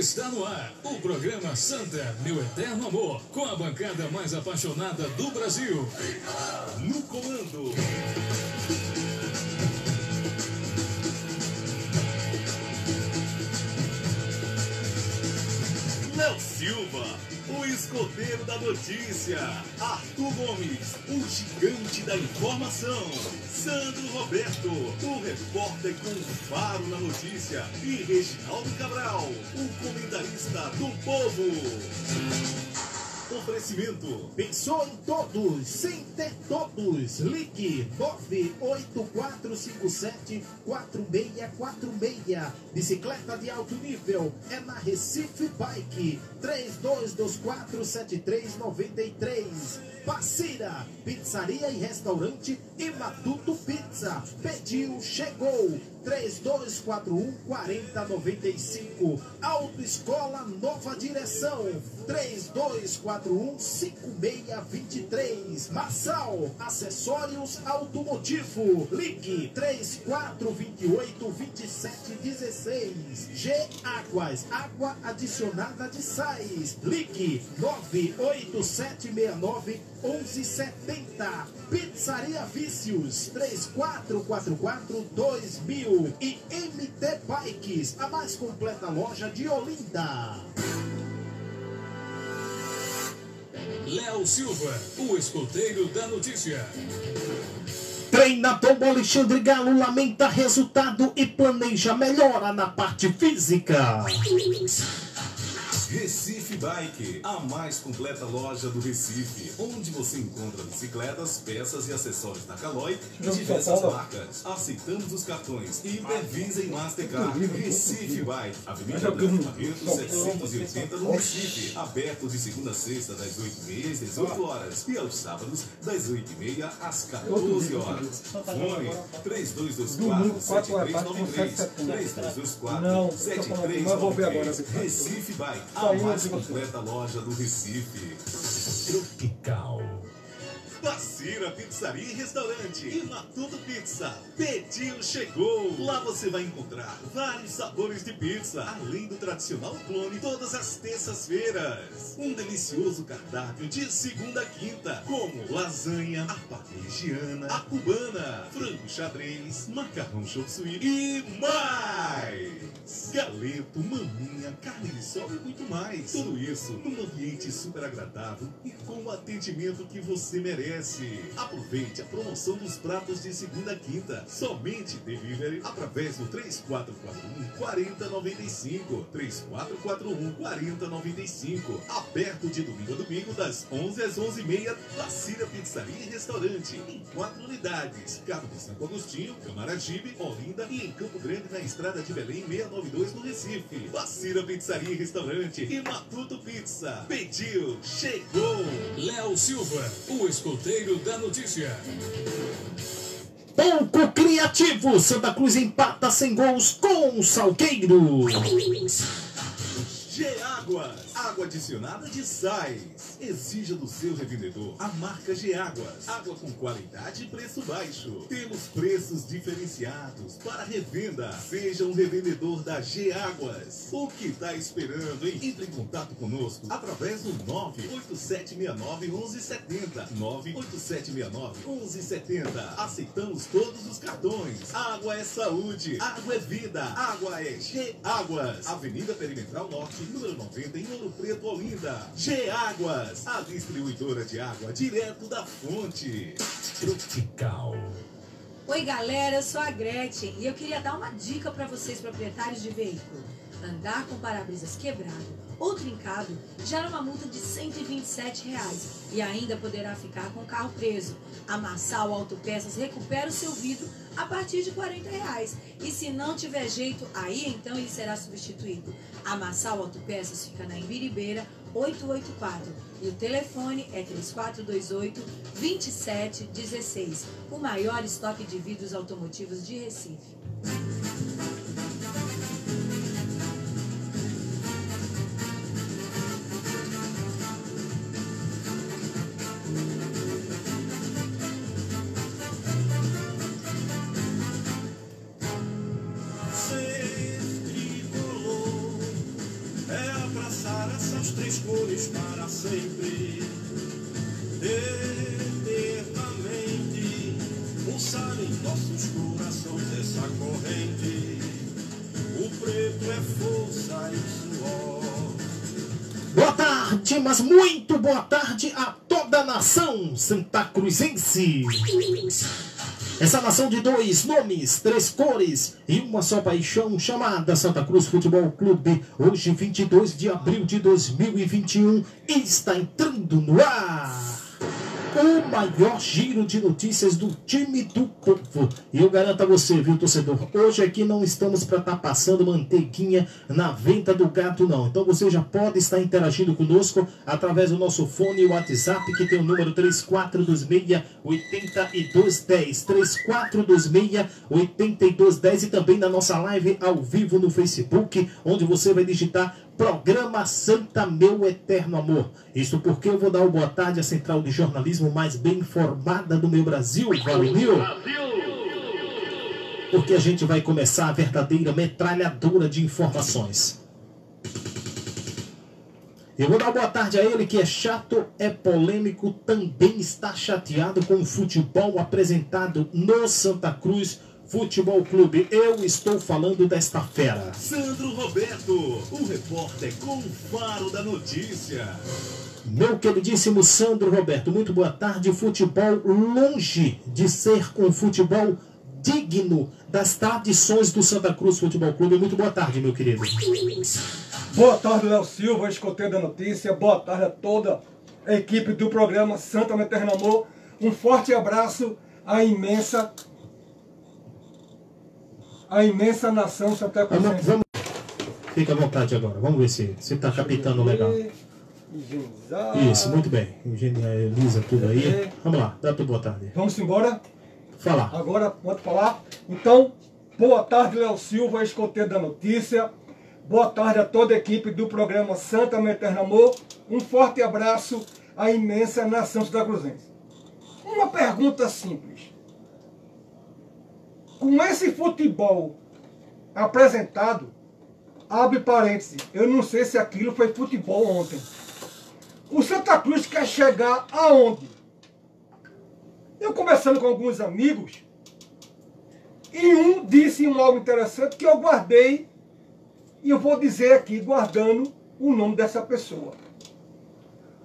Está no ar o programa Santa, meu eterno amor, com a bancada mais apaixonada do Brasil. No comando. Léo Silva, o escoteiro da notícia. Arthur Gomes, o gigante da informação. Sandro Roberto, o repórter com faro na notícia. E Reginaldo Cabral, o comentarista do povo. Oferecimento. Pensou em todos, sem ter todos. Ligue 984574646. Bicicleta de alto nível é na Recife Bike. 32247393. Parceira, pizzaria e restaurante e Matuto Pizza. Pediu, chegou. 3241 4095. Autoescola Nova Direção. 3241 5623. Massal, acessórios automotivo. Ligue 3428 2716. G Águas, água adicionada de sais. Ligue 98769 1170. Pizzaria Vícios 3444 2000 e MT Bikes, a mais completa loja de Olinda. Léo Silva, o escoteiro da notícia. Treinador Alexandre Galo lamenta resultado e planeja melhora na parte física. Recife Bike, a mais completa loja do Recife, onde você encontra bicicletas, peças e acessórios da Caloi e diversas marcas. Aceitamos os cartões Hipervisa e Mastercard. Recife Bike, Avenida Branco Barreto, 780 no Recife. Aberto de segunda a sexta, das 8h30 às 18 horas. E aos sábados, das 8h30 às 14 horas. Fone 3224 7393 3224 7393 Recife Bike a mais completa loja do Recife. Tropical. Bacira Pizzaria e Restaurante e Matuto Pizza. Pediu, chegou! Lá você vai encontrar vários sabores de pizza, além do tradicional clone todas as terças-feiras. Um delicioso cardápio de segunda a quinta, como lasanha, a parmegiana, a cubana, frango xadrez, macarrão chop e mais! Galeto, maminha, carne de sol e muito mais. Tudo isso num ambiente super agradável e com o atendimento que você merece. Aproveite a promoção dos pratos de segunda a quinta. Somente delivery através do 3441 4095. 3441 4095. Aberto de domingo a domingo, das 11 às 11h30. Vacina Pizzaria e Restaurante. Em quatro unidades: Cabo de Santo Agostinho, Camaragibe, Olinda e em Campo Grande, na Estrada de Belém 692 no Recife. Vacina Pizzaria e Restaurante e Matuto Pizza. Pediu, chegou! Léo Silva, o escoteiro da notícia. Pouco criativo, Santa Cruz empata sem gols com o Salgueiro. G Águas, água adicionada de sais. Exija do seu revendedor a marca G Águas. Água com qualidade e preço baixo. Temos preços diferenciados para revenda. Seja um revendedor da G Águas. O que está esperando, hein? Entre em contato conosco através do 98769 1170. 98769 1170. Aceitamos todos os cartões. Água é saúde. Água é vida. Água é G Águas. Avenida Perimetral Norte, número 90, em Ouro Preto, Olinda. G Águas, a distribuidora de água direto da fonte. Tropical. Oi, galera, eu sou a Gretchen e eu queria dar uma dica para vocês, proprietários de veículo. Andar com para-brisas quebrado ou trincado gera uma multa de 127 reais e ainda poderá ficar com o carro preso. A Massal Autopeças recupera o seu vidro a partir de 40 reais. E se não tiver jeito, aí então ele será substituído. A Massal Autopeças fica na Embiribeira 884 e o telefone é 3428 2716. O maior estoque de vidros automotivos de Recife. Mas muito boa tarde a toda a nação Santa Cruzense. Essa nação de dois nomes, três cores e uma só paixão, chamada Santa Cruz Futebol Clube, hoje 22 de abril de 2021, está entrando no ar o maior giro de notícias do time do povo. E eu garanto a você, viu, torcedor? Hoje aqui não estamos para estar tá passando manteiguinha na venta do gato, não. Então você já pode estar interagindo conosco através do nosso fone e WhatsApp, que tem o número 3426-8210. 3426-8210 e também na nossa live ao vivo no Facebook, onde você vai digitar Programa Santa Meu Eterno Amor. Isso porque eu vou dar uma boa tarde à central de jornalismo mais bem informada do meu Brasil, valeu? Porque a gente vai começar a verdadeira metralhadora de informações. Eu vou dar boa tarde a ele que é chato, é polêmico, também está chateado com o futebol apresentado no Santa Cruz Futebol Clube. Eu estou falando desta fera. Sandro Roberto, o repórter com o faro da notícia. Meu queridíssimo Sandro Roberto, muito boa tarde. Futebol longe de ser um futebol digno das tradições do Santa Cruz Futebol Clube. Muito boa tarde, meu querido. Boa tarde, Léo Silva, escoteiro da notícia. Boa tarde a toda a equipe do programa Santa Meterno Amor. Um forte abraço à imensa a imensa nação Santa Cruz. Vamos. Fica à vontade agora. Vamos ver se você está captando legal. Higienizar. Isso, muito bem. Higieniza tudo aí. Vamos lá, dá tua boa tarde. Vamos embora? Falar. Agora pode falar. Então, boa tarde, Léo Silva, escoteiro da notícia. Boa tarde a toda a equipe do programa Santa Meterno Amor. Um forte abraço à imensa nação Santa Cruzense. Uma pergunta simples com esse futebol apresentado, abre parênteses, eu não sei se aquilo foi futebol ontem. O Santa Cruz quer chegar aonde? Eu conversando com alguns amigos, e um disse algo interessante que eu guardei, e eu vou dizer aqui, guardando o nome dessa pessoa.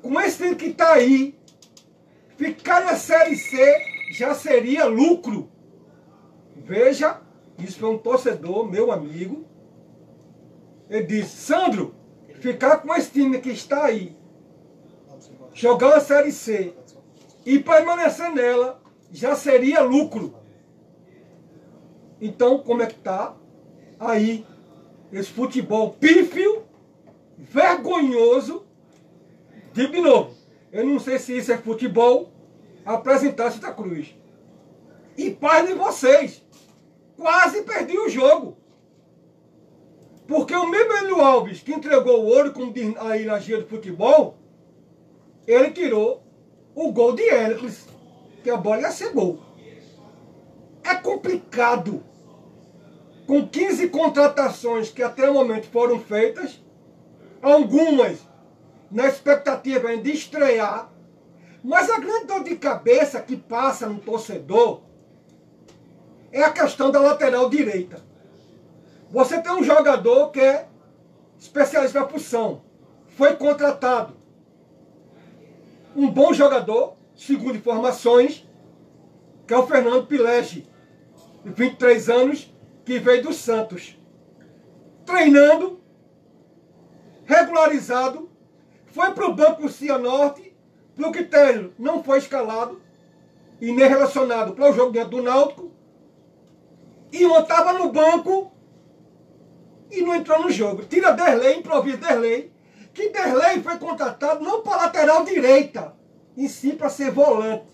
Com esse que está aí, ficar na Série C já seria lucro. Veja, isso foi um torcedor, meu amigo. Ele disse, Sandro, ficar com esse time que está aí, jogar a Série C e permanecer nela, já seria lucro. Então, como é que está aí esse futebol pífio, vergonhoso, de novo. Eu não sei se isso é futebol, apresentar Santa Cruz. E paz de vocês quase perdi o jogo. Porque o mesmo Enio Alves, que entregou o ouro, como diz aí na gira do futebol, ele tirou o gol de Hércules, que a bola ia ser gol. É complicado. Com 15 contratações que até o momento foram feitas, algumas na expectativa de estrear, mas a grande dor de cabeça que passa no torcedor é a questão da lateral direita. Você tem um jogador que é especialista na função, foi contratado. Um bom jogador, segundo informações, que é o Fernando Pilege, de 23 anos, que veio do Santos. Treinando, regularizado, foi para o Banco Cianorte, para o critério não foi escalado e nem relacionado para o jogo dentro do Náutico, e um estava no banco e não entrou no jogo. Tira Derlei, improvisa Derlei, que Derlei foi contratado não para lateral direita, e sim para ser volante.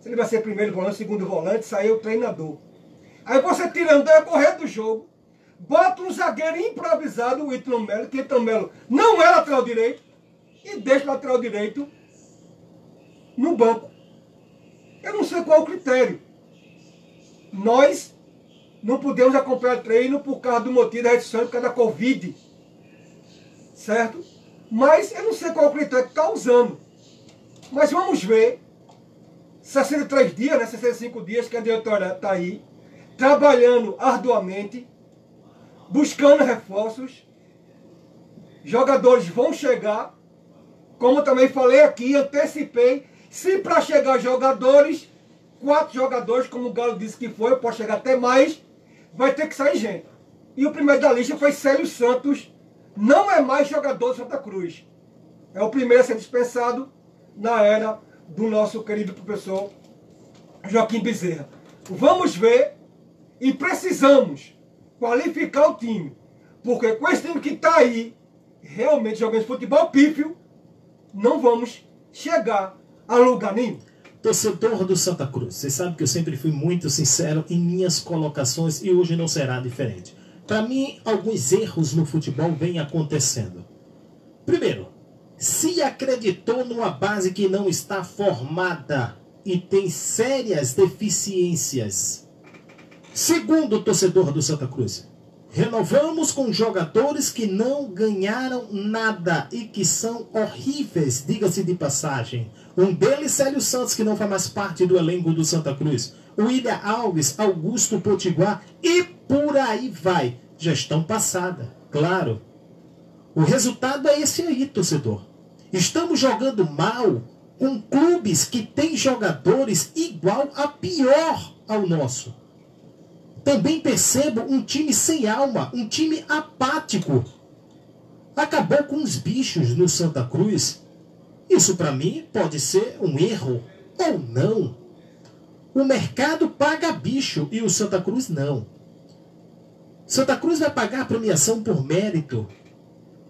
Se ele vai ser primeiro volante, segundo volante, saiu o treinador. Aí você tira André correr do jogo, bota um zagueiro improvisado, o Ítalo Melo, que Ítalo Melo não é lateral direito, e deixa o lateral direito no banco. Eu não sei qual é o critério. Nós não podemos acompanhar treino por causa do motivo da restrição, por causa da Covid. Certo? Mas eu não sei qual é o critério que está usando. Mas vamos ver. 63 dias, né? 65 dias que a diretoria está aí, trabalhando arduamente, buscando reforços. Jogadores vão chegar. Como também falei aqui, antecipei. Se para chegar jogadores, quatro jogadores, como o Galo disse que foi, pode chegar até mais, vai ter que sair gente. E o primeiro da lista foi Célio Santos, não é mais jogador do Santa Cruz. É o primeiro a ser dispensado na era do nosso querido professor Joaquim Bezerra. Vamos ver e precisamos qualificar o time. Porque com esse time que está aí, realmente jogando futebol pífio, não vamos chegar a lugar nenhum. Torcedor do Santa Cruz, você sabe que eu sempre fui muito sincero em minhas colocações e hoje não será diferente. Para mim, alguns erros no futebol vêm acontecendo. Primeiro, se acreditou numa base que não está formada e tem sérias deficiências. Segundo torcedor do Santa Cruz, renovamos com jogadores que não ganharam nada e que são horríveis, diga-se de passagem. Um deles, Célio Santos, que não faz mais parte do elenco do Santa Cruz. William Alves, Augusto Potiguar e por aí vai. Gestão passada, claro. O resultado é esse aí, torcedor. Estamos jogando mal com clubes que têm jogadores igual a pior ao nosso. Também percebo um time sem alma, um time apático. Acabou com os bichos no Santa Cruz. Isso para mim pode ser um erro ou não. O mercado paga bicho e o Santa Cruz não. Santa Cruz vai pagar a premiação por mérito.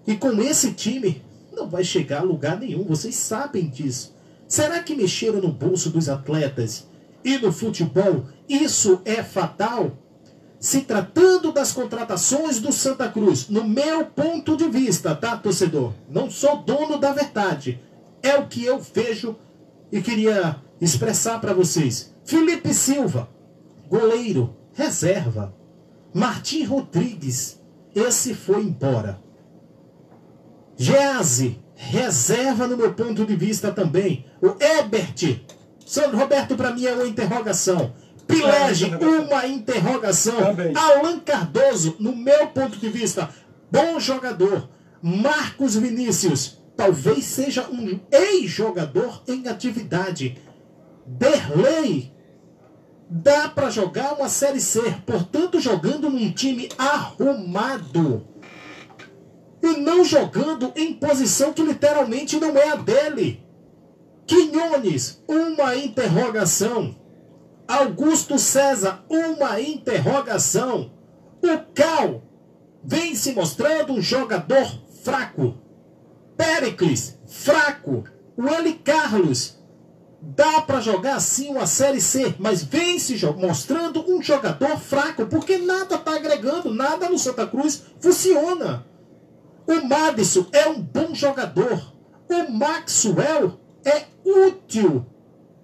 E com esse time não vai chegar a lugar nenhum, vocês sabem disso. Será que mexeram no bolso dos atletas e no futebol isso é fatal? Se tratando das contratações do Santa Cruz, no meu ponto de vista, tá, torcedor? Não sou dono da verdade. É o que eu vejo e queria expressar para vocês. Felipe Silva, goleiro, reserva. Martim Rodrigues, esse foi embora. Gease, reserva no meu ponto de vista também. O Ebert, Sandro Roberto para mim é uma interrogação. Pilege, uma interrogação. Também. Alan Cardoso, no meu ponto de vista, bom jogador. Marcos Vinícius, talvez seja um ex-jogador em atividade. Derlei, dá para jogar uma Série C, portanto, jogando num time arrumado. E não jogando em posição que literalmente não é a dele. Quinhones, uma interrogação. Augusto César, uma interrogação. O Cal vem se mostrando um jogador fraco. Pericles, fraco. O Eli Carlos, dá para jogar assim uma Série C, mas vem se mostrando um jogador fraco, porque nada está agregando, nada no Santa Cruz funciona. O Madison é um bom jogador. O Maxwell é útil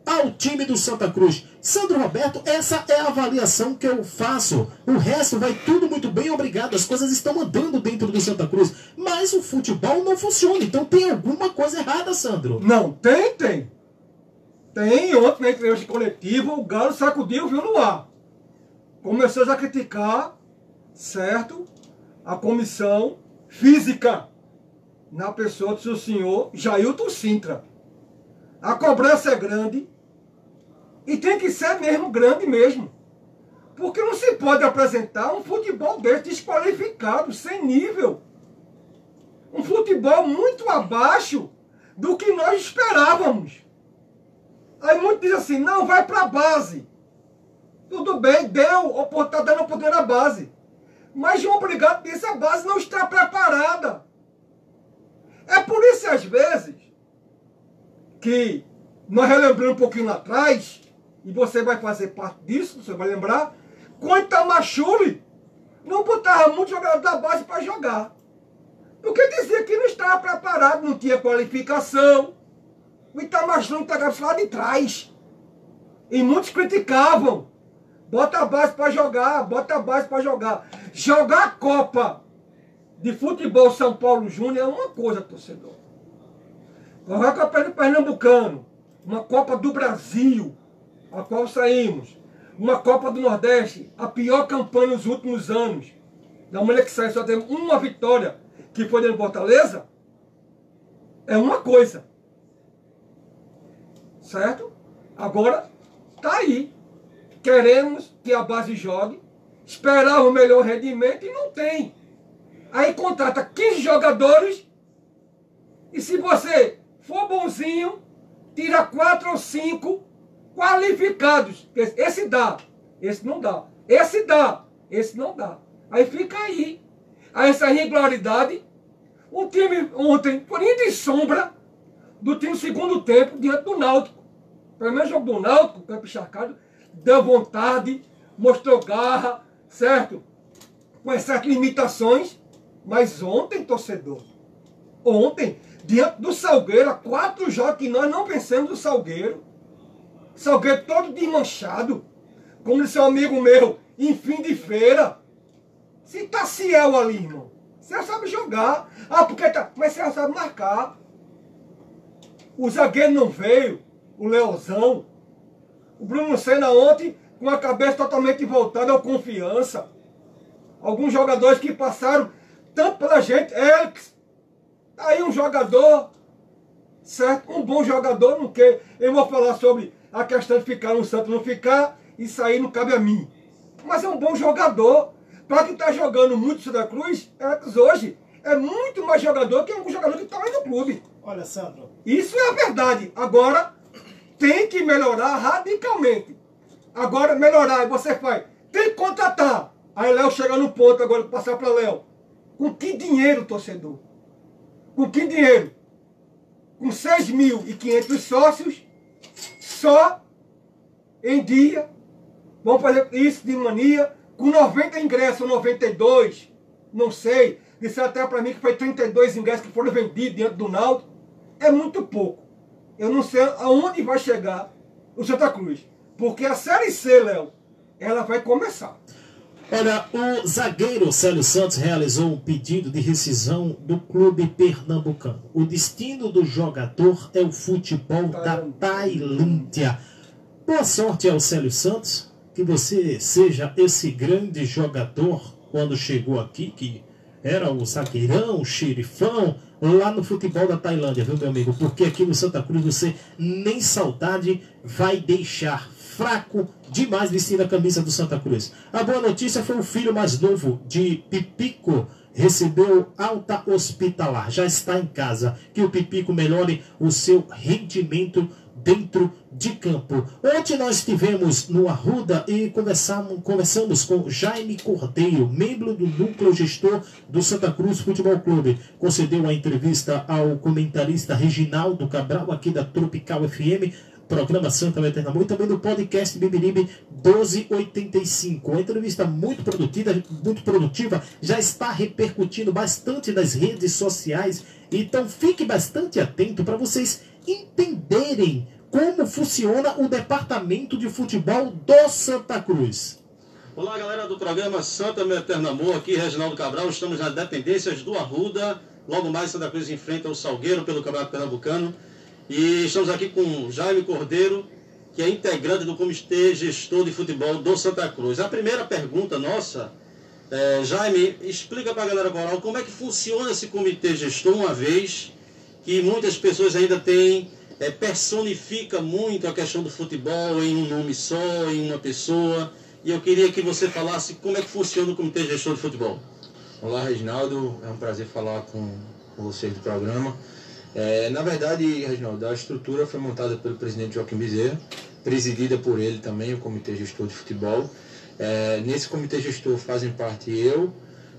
ao time do Santa Cruz. Sandro Roberto, essa é a avaliação que eu faço. O resto vai tudo muito bem, obrigado. As coisas estão andando dentro do Santa Cruz. Mas o futebol não funciona. Então tem alguma coisa errada, Sandro. Não, tem, tem. Tem, ontem na entrevista coletiva, o Galo sacudiu, viu no ar. Começou a criticar, certo? A comissão física na pessoa do seu senhor Jailton Sintra. A cobrança é grande e tem que ser mesmo grande mesmo. Porque não se pode apresentar um futebol desse desqualificado, sem nível. Um futebol muito abaixo do que nós esperávamos. Aí muitos dizem assim, não, vai para a base. Tudo bem, deu, está dando oportunidade na base. Mas João Brigado disse, a base não está preparada. É por isso, às vezes, que nós relembrando um pouquinho lá atrás, e você vai fazer parte disso, você vai lembrar, quando Itamachule não botava muito jogador da base para jogar. Porque dizia que não estava preparado, não tinha qualificação. O Itamachule estava lá de trás. E muitos criticavam. Bota a base para jogar, bota a base para jogar. Jogar a Copa de futebol São Paulo Júnior é uma coisa, torcedor. Vai Copa do Pernambucano, uma Copa do Brasil, a qual saímos, uma Copa do Nordeste, a pior campanha nos últimos anos. Da mulher que sai só tem uma vitória, que foi dentro de Fortaleza, é uma coisa. Certo? Agora, tá aí. Queremos que a base jogue, esperar o melhor rendimento e não tem. Aí contrata 15 jogadores e se você for bonzinho, tira 4 ou 5 qualificados. Esse dá, esse não dá. Esse dá, esse não dá. Aí fica aí. Aí essa irregularidade. O time ontem, por de sombra, do time segundo tempo, diante do Náutico. Pelo menos o jogo do Náutico, campo encharcado, deu vontade, mostrou garra, certo? Com certas limitações. Mas ontem, torcedor, ontem, diante do Salgueiro, há quatro jogos que nós não pensamos do Salgueiro. Salgueiro todo desmanchado. Como disse um amigo meu, em fim de feira. Se tá Ciel ali, irmão. Você sabe jogar. Ah, porque tá. Mas você sabe marcar. O zagueiro não veio. O Leozão. O Bruno Senna ontem com a cabeça totalmente voltada ao confiança. Alguns jogadores que passaram tanto pela gente. Tá aí um jogador. Certo? Um bom jogador. Não quer. Eu vou falar sobre a questão de ficar no Santos, não ficar. Isso aí não cabe a mim. Mas é um bom jogador. Para quem está jogando muito Santa Cruz, Elix hoje é muito mais jogador que um jogador que está aí no clube. Olha, Sandro. Isso é a verdade. Agora, tem que melhorar radicalmente. Agora, melhorar, você faz. Tem que contratar. Aí Léo chega no ponto agora, passar para Léo. Com que dinheiro, torcedor? Com que dinheiro? Com 6.500 sócios, só em dia. Vamos fazer isso de mania. Com 90 ingressos, 92, não sei. Disseram até para mim que foi 32 ingressos que foram vendidos dentro do Náutico. É muito pouco. Eu não sei aonde vai chegar o Santa Cruz. Porque a Série C, Léo, ela vai começar. Olha, o zagueiro Célio Santos realizou um pedido de rescisão do clube pernambucano. O destino do jogador é o futebol da Tailândia. Boa sorte ao Célio Santos, que você seja esse grande jogador quando chegou aqui, que era o zagueirão, o xerifão, lá no futebol da Tailândia, viu, meu amigo? Porque aqui no Santa Cruz você nem saudade vai deixar fraco demais vestindo a camisa do Santa Cruz. A boa notícia foi o filho mais novo de Pipico recebeu alta hospitalar, já está em casa. Que o Pipico melhore o seu rendimento dentro de campo. Ontem nós estivemos no Arruda e conversamos, conversamos com Jaime Cordeiro, membro do núcleo gestor do Santa Cruz Futebol Clube. Concedeu a entrevista ao comentarista Reginaldo Cabral, aqui da Tropical FM, programa Santa Eternamor e também do podcast Bibiribe 1285. Uma entrevista muito produtiva, muito produtiva, já está repercutindo bastante nas redes sociais. Então fique bastante atento para vocês entenderem como funciona o departamento de futebol do Santa Cruz. Olá, galera do programa Santa Meu Eterno Amor, aqui Reginaldo Cabral, estamos nas dependências do Arruda, logo mais Santa Cruz enfrenta o Salgueiro pelo Campeonato Pernambucano, e estamos aqui com Jaime Cordeiro, que é integrante do Comitê Gestor de Futebol do Santa Cruz. A primeira pergunta nossa, é, Jaime, explica para a galera coral como é que funciona esse Comitê Gestor, uma vez que muitas pessoas ainda têm é, personifica muito a questão do futebol em um nome só, em uma pessoa. E eu queria que você falasse como é que funciona o Comitê Gestor de Futebol. Olá, Reginaldo. É um prazer falar com, com vocês do programa. É, na verdade, Reginaldo, a estrutura foi montada pelo presidente Joaquim Bezerra, presidida por ele também, o Comitê Gestor de Futebol. É, nesse Comitê Gestor fazem parte eu,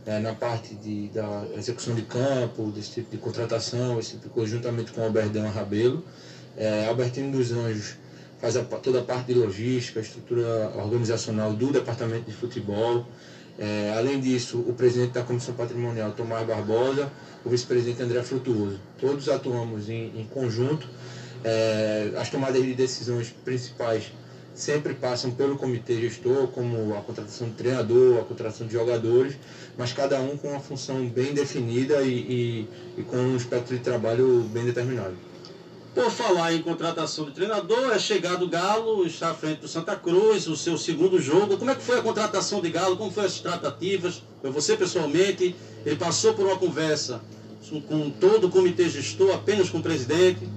é, na parte de, da execução de campo, desse tipo de contratação, esse tipo de coisa, juntamente com o Alberdão Rabelo. É, Albertino dos Anjos faz a, toda a parte de logística, estrutura organizacional do departamento de futebol. É, além disso, o presidente da Comissão Patrimonial, Tomás Barbosa, o vice-presidente André Frutuoso. Todos atuamos em, em conjunto. É, as tomadas de decisões principais sempre passam pelo comitê gestor, como a contratação de treinador, a contratação de jogadores, mas cada um com uma função bem definida e, e, e com um espectro de trabalho bem determinado. Por falar em contratação de treinador, é chegado o Galo, está à frente do Santa Cruz, o seu segundo jogo. Como é que foi a contratação de Galo? Como foram as tratativas? Foi você pessoalmente? Ele passou por uma conversa com todo o comitê gestor, apenas com o presidente?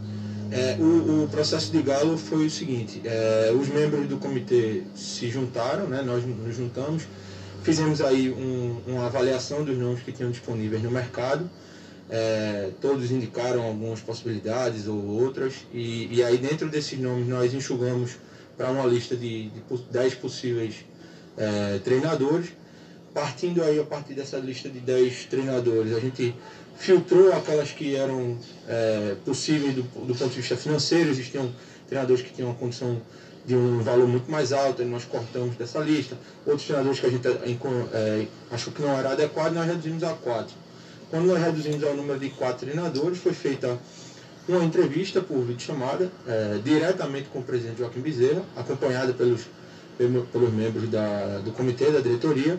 É, o, o, processo de Galo foi o seguinte: é, os membros do comitê se juntaram, né, nós nos juntamos, fizemos aí um, uma avaliação dos nomes que tinham disponíveis no mercado. É, todos indicaram algumas possibilidades ou outras, e, e, aí dentro desses nomes nós enxugamos para uma lista de, de 10 possíveis é, treinadores. Partindo aí a partir dessa lista de 10 treinadores, a gente filtrou aquelas que eram é, possíveis do, do, ponto de vista financeiro, existiam treinadores que tinham uma condição de um valor muito mais alto, nós cortamos dessa lista. Outros treinadores que a gente é, achou que não era adequado, nós reduzimos a quatro. Quando nós reduzimos ao número de quatro treinadores, foi feita uma entrevista por vídeo chamada, é, diretamente com o presidente Joaquim Bezerra, acompanhada pelos, pelos membros da, do comitê, da diretoria,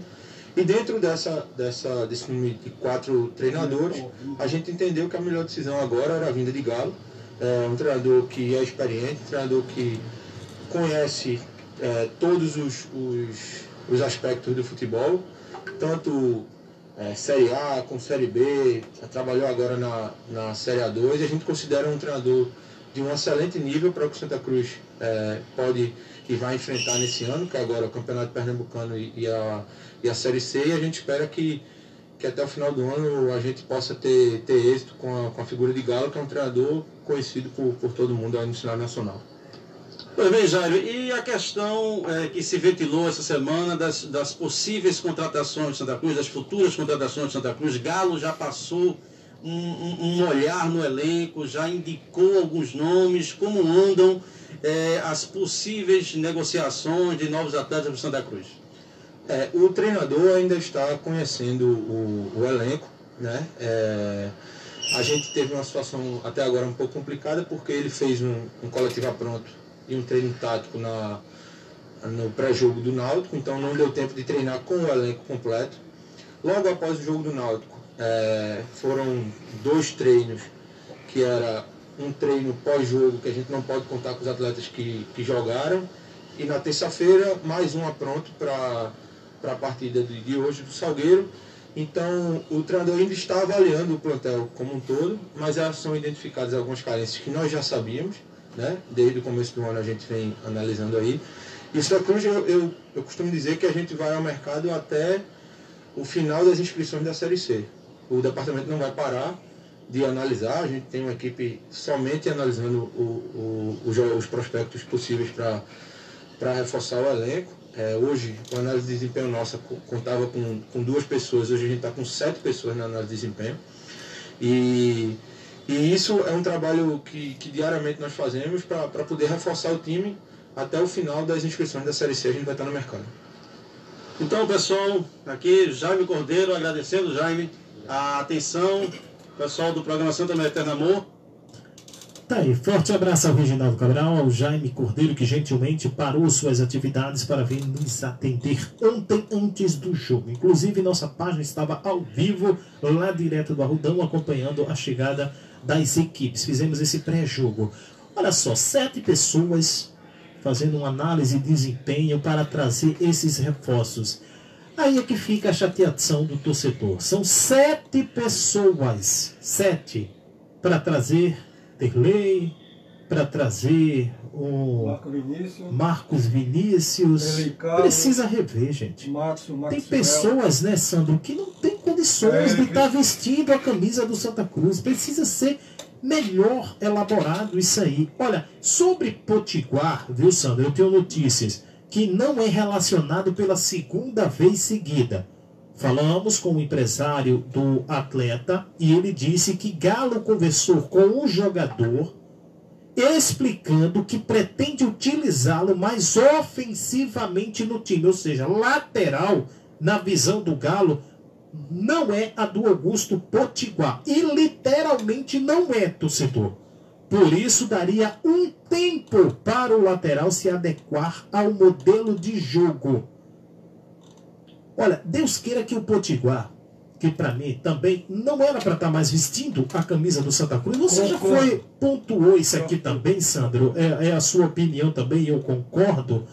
e dentro dessa, dessa, desse número de quatro treinadores, a gente entendeu que a melhor decisão agora era a vinda de Galo. É um treinador que é experiente, um treinador que conhece é, todos os, os, os, aspectos do futebol, tanto é, Série A como Série B, trabalhou agora na, na Série A2 e a gente considera um treinador de um excelente nível para o que o Santa Cruz é, pode e vai enfrentar nesse ano, que é agora o Campeonato Pernambucano e, e a e a Série C e a gente espera que, que até o final do ano a gente possa ter, ter êxito com a, com a figura de Galo, que é um treinador conhecido por, por todo mundo aí no cenário nacional. Pois bem, Jairo, e a questão é, que se ventilou essa semana das, das possíveis contratações de Santa Cruz, das futuras contratações de Santa Cruz, Galo já passou um, um, olhar no elenco, já indicou alguns nomes, como andam é, as possíveis negociações de novos atletas para Santa Cruz? É, o treinador ainda está conhecendo o, o elenco, né? É, a gente teve uma situação até agora um pouco complicada porque ele fez um, um coletivo pronto e um treino tático na, no pré-jogo do Náutico, então não deu tempo de treinar com o elenco completo. Logo após o jogo do Náutico, é, foram dois treinos, que era um treino pós-jogo, que a gente não pode contar com os atletas que, que jogaram, e na terça-feira mais um pronto para a partida de hoje do Salgueiro. Então, o treinador ainda está avaliando o plantel como um todo, mas já são identificadas algumas carências que nós já sabíamos, né? desde o começo do ano a gente vem analisando aí. E Santa Cruz, eu, eu, eu costumo dizer que a gente vai ao mercado até o final das inscrições da Série C. O departamento não vai parar de analisar, a gente tem uma equipe somente analisando o, o, os, os prospectos possíveis para reforçar o elenco. É, hoje, a análise de desempenho nossa contava com, com duas pessoas, hoje a gente está com sete pessoas na análise de desempenho. E, e isso é um trabalho que, que diariamente nós fazemos para poder reforçar o time até o final das inscrições da Série C, a gente vai estar no mercado. Então, pessoal, aqui Jaime Cordeiro, agradecendo, Jaime, a atenção, pessoal do programa Santa Eterno Amor. Tá aí, forte abraço ao Reginaldo Cabral, ao Jaime Cordeiro, que gentilmente parou suas atividades para vir nos atender ontem, antes do jogo. Inclusive, nossa página estava ao vivo, lá direto do Arrudão, acompanhando a chegada das equipes. Fizemos esse pré-jogo. Olha só, sete pessoas fazendo uma análise de desempenho para trazer esses reforços. Aí é que fica a chateação do torcedor. São sete pessoas, sete, para trazer Vanderlei, para trazer o Marco Vinícius, Marcos Vinícius. Precisa rever, gente. Marcos, Marcos tem pessoas, né, Sandro, que não tem condições é, de estar tá vestindo a camisa do Santa Cruz. Precisa ser melhor elaborado isso aí. Olha, sobre Potiguar, viu, Sandro? Eu tenho notícias que não é relacionado pela segunda vez seguida. Falamos com o empresário do atleta e ele disse que Galo conversou com o jogador explicando que pretende utilizá-lo mais ofensivamente no time, ou seja, lateral, na visão do Galo, não é a do Augusto Potiguar. E literalmente não é, torcedor. Por isso, daria um tempo para o lateral se adequar ao modelo de jogo. Olha, Deus queira que o Potiguar, que para mim também não era para estar mais vestindo a camisa do Santa Cruz, você já foi, pontuou isso aqui também, Sandro, é, é a sua opinião também, eu concordo.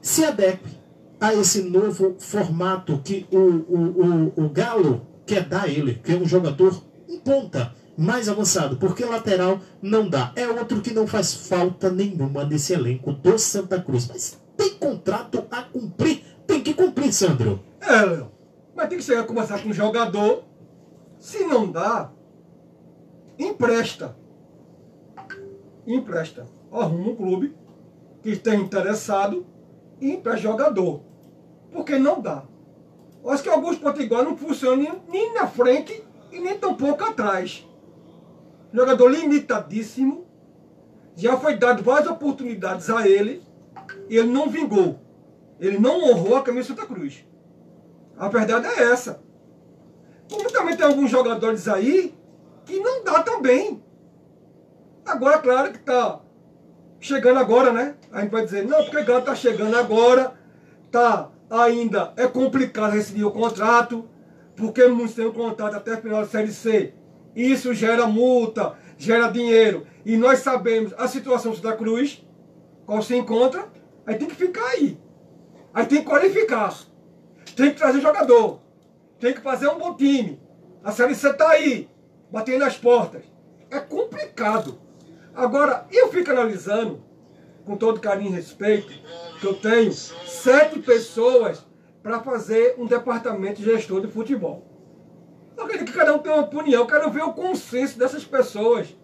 Se adeque a esse novo formato que o, o, o, o Galo quer dar a ele, que é um jogador em ponta, mais avançado, porque lateral não dá. É outro que não faz falta nenhuma nesse elenco do Santa Cruz. Mas tem contrato a cumprir, tem que cumprir, Sandro. É, Léo. Mas tem que chegar a conversar com o jogador. Se não dá, empresta. Empresta. Arruma um clube que esteja interessado e empresta jogador. Porque não dá. Acho que alguns potiguares não funcionam nem, nem na frente e nem tampouco atrás. Jogador limitadíssimo. Já foi dado várias oportunidades a ele e ele não vingou. Ele não honrou a camisa Santa Cruz. A verdade é essa. Como também tem alguns jogadores aí que não dá também. Agora, claro que tá chegando agora, né? A gente vai dizer, não, porque o Galo tá chegando agora, tá ainda, é complicado receber o contrato, porque muitos têm o contrato até final da Série C. Isso gera multa, gera dinheiro. E nós sabemos a situação Santa Cruz, qual se encontra, aí tem que ficar aí. Aí tem que qualificar. Tem que trazer jogador. Tem que fazer um bom time. A Série C tá aí, batendo nas portas. É complicado. Agora, eu fico analisando, com todo carinho e respeito, que eu tenho sete pessoas para fazer um departamento de gestor de futebol. Eu acredito que cada um tem uma opinião, eu quero ver o consenso dessas pessoas.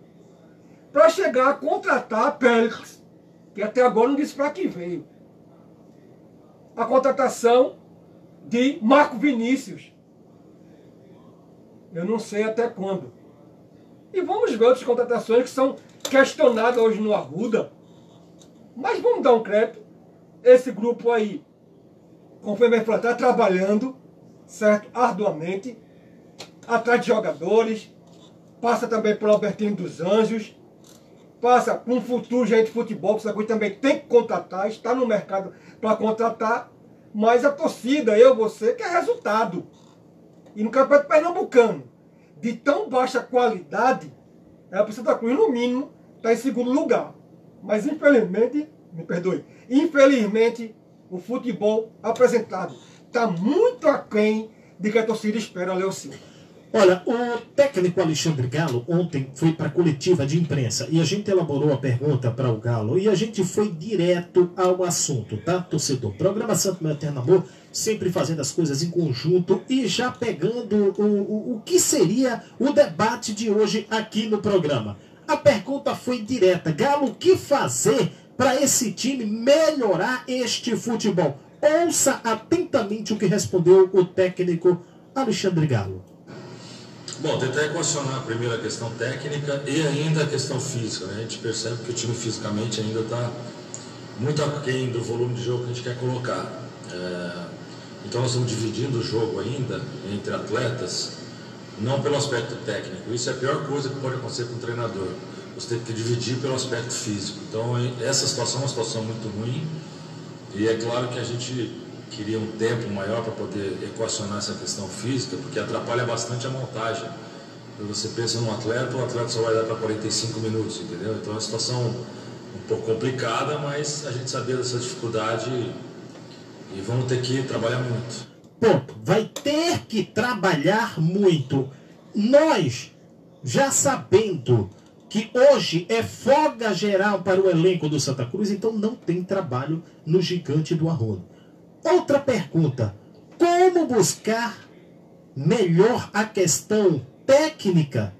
Para chegar a contratar Pérez, que até agora não disse para que veio. A contratação de Marco Vinícius. Eu não sei até quando. E vamos ver outras contratações que são questionadas hoje no Arruda. Mas vamos dar um crédito. Esse grupo aí, conforme falou, está trabalhando, certo? Arduamente, atrás de jogadores. Passa também por Albertino dos Anjos. Passa por um futuro gerente de futebol, que também tem que contratar, está no mercado para contratar. Mas a torcida, eu, você, quer resultado. E no Campeonato Pernambucano, de tão baixa qualidade, é a Santa Cruz, no mínimo, está em segundo lugar. Mas infelizmente, me perdoe, infelizmente, o futebol apresentado está muito aquém de que a torcida espera, Silva. Olha, o técnico Alexandre Galo ontem foi para a coletiva de imprensa e a gente elaborou a pergunta para o Galo e a gente foi direto ao assunto, tá, torcedor? Programa Santo Meu Eterno Amor, sempre fazendo as coisas em conjunto e já pegando o, o, o que seria o debate de hoje aqui no programa. A pergunta foi direta: Galo, o que fazer para esse time melhorar este futebol? Ouça atentamente o que respondeu o técnico Alexandre Galo. Bom, tentar equacionar a primeira questão técnica e ainda a questão física. Né? A gente percebe que o time fisicamente ainda está muito aquém do volume de jogo que a gente quer colocar. É, então nós estamos dividindo o jogo ainda entre atletas, não pelo aspecto técnico. Isso é a pior coisa que pode acontecer com o treinador. Você tem que dividir pelo aspecto físico. Então essa situação é uma situação muito ruim e é claro que a gente queria um tempo maior para poder equacionar essa questão física, porque atrapalha bastante a montagem. Quando você pensa num atleta, o atleta só vai dar para 45 minutos, entendeu? Então é uma situação um pouco complicada, mas a gente sabia dessa dificuldade e vamos ter que trabalhar muito. Ponto. Vai ter que trabalhar muito. Nós, já sabendo que hoje é folga geral para o elenco do Santa Cruz, então não tem trabalho no gigante do Arruda. Outra pergunta: como buscar melhor a questão técnica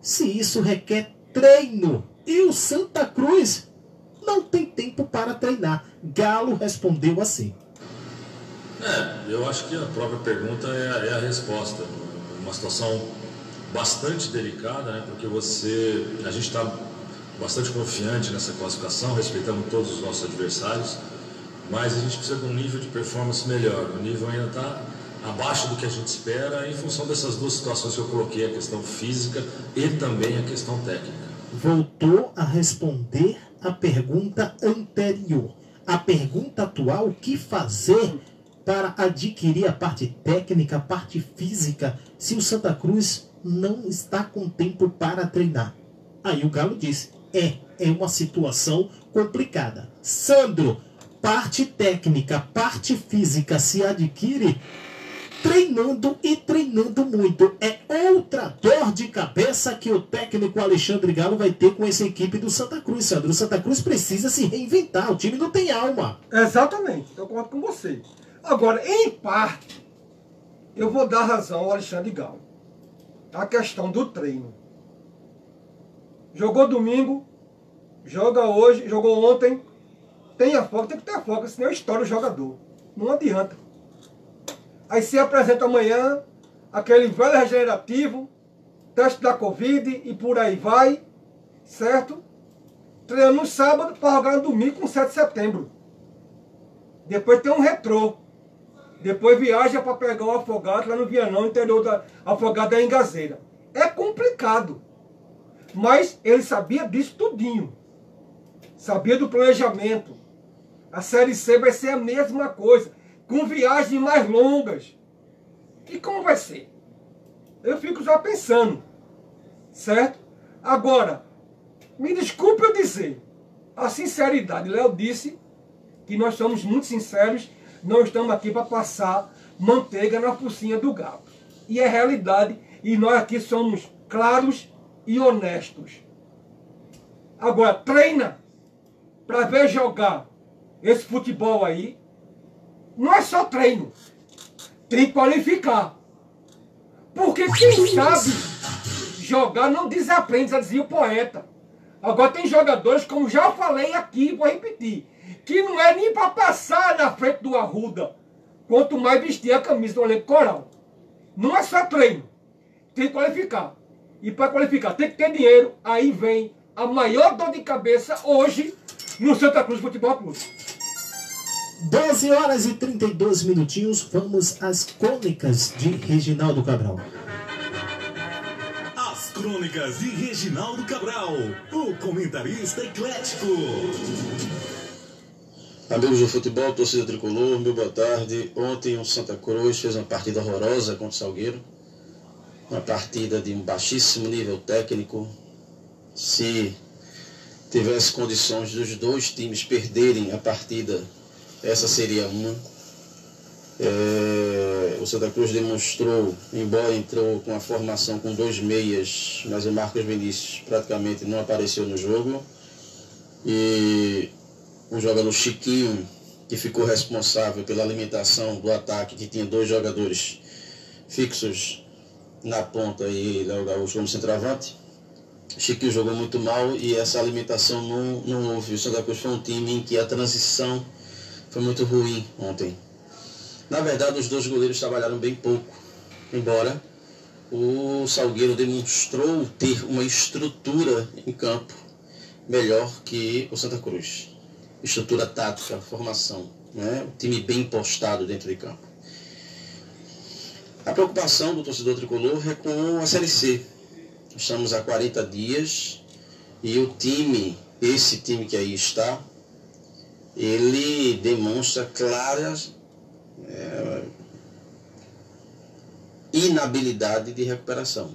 se isso requer treino? E o Santa Cruz não tem tempo para treinar. Galo respondeu assim. É, eu acho que a própria pergunta é a, é a resposta. Uma situação bastante delicada, né? Porque você, a gente está bastante confiante nessa classificação, respeitando todos os nossos adversários mas a gente precisa de um nível de performance melhor. O nível ainda está abaixo do que a gente espera em função dessas duas situações que eu coloquei, a questão física e também a questão técnica. voltou a responder a pergunta anterior. A pergunta atual, o que fazer para adquirir a parte técnica, a parte física, se o Santa Cruz não está com tempo para treinar? Aí o Galo disse: é, é uma situação complicada. Sandro, parte técnica, parte física se adquire treinando e treinando muito. É outra dor de cabeça que o técnico Alexandre Galo vai ter com essa equipe do Santa Cruz. O Santa Cruz precisa se reinventar, o time não tem alma. Exatamente, eu concordo com você. Agora, em parte, eu vou dar razão ao Alexandre Galo. A questão do treino. Jogou domingo, joga hoje, jogou ontem, tem a foca, tem que ter a foca, senão estoura o jogador. Não adianta. Aí se apresenta amanhã aquele velho regenerativo, teste da Covid e por aí vai, certo? Treino no sábado para jogar no domingo com 7 de setembro. Depois tem um retrô. Depois viaja para pegar o afogado lá no Vianão, interior da afogado da Engazeira. É complicado. Mas ele sabia disso tudinho. Sabia do planejamento. A Série C vai ser a mesma coisa com viagens mais longas. E como vai ser? Eu fico já pensando, certo? Agora, me desculpe eu dizer, a sinceridade, Léo disse que nós somos muito sinceros, não estamos aqui para passar manteiga na focinha do galo. E é realidade, e nós aqui somos claros e honestos. Agora, treina para ver jogar esse futebol aí, não é só treino. Tem que qualificar. Porque quem sabe jogar não desaprende, dizia o poeta. Agora tem jogadores, como já falei aqui, vou repetir, que não é nem para passar na frente do Arruda. Quanto mais vestir a camisa do elenco coral. Não é só treino. Tem que qualificar. E para qualificar tem que ter dinheiro. Aí vem a maior dor de cabeça hoje no Santa Cruz Futebol Clube. 12 horas e 32 minutinhos, vamos às crônicas de Reginaldo Cabral. As crônicas de Reginaldo Cabral, o comentarista eclético. Amigos do futebol, torcida tricolor, meu boa tarde. Ontem o Santa Cruz fez uma partida horrorosa contra o Salgueiro. Uma partida de um baixíssimo nível técnico. Se tivesse condições dos dois times perderem a partida essa seria uma. É, o Santa Cruz demonstrou, embora entrou com a formação com dois meias, mas o Marcos Vinícius praticamente não apareceu no jogo. E o jogador Chiquinho, que ficou responsável pela alimentação do ataque, que tinha dois jogadores fixos na ponta e Léo Gaúcho como centroavante. Chiquinho jogou muito mal e essa alimentação não, não houve. O Santa Cruz foi um time em que a transição foi muito ruim ontem. Na verdade, os dois goleiros trabalharam bem pouco, embora o Salgueiro demonstrou ter uma estrutura em campo melhor que o Santa Cruz. Estrutura tática, formação, né? time bem postado dentro de campo. A preocupação do torcedor tricolor é com a Série C. Estamos há 40 dias e o time, esse time que aí está, ele demonstra claras é, inabilidade de recuperação.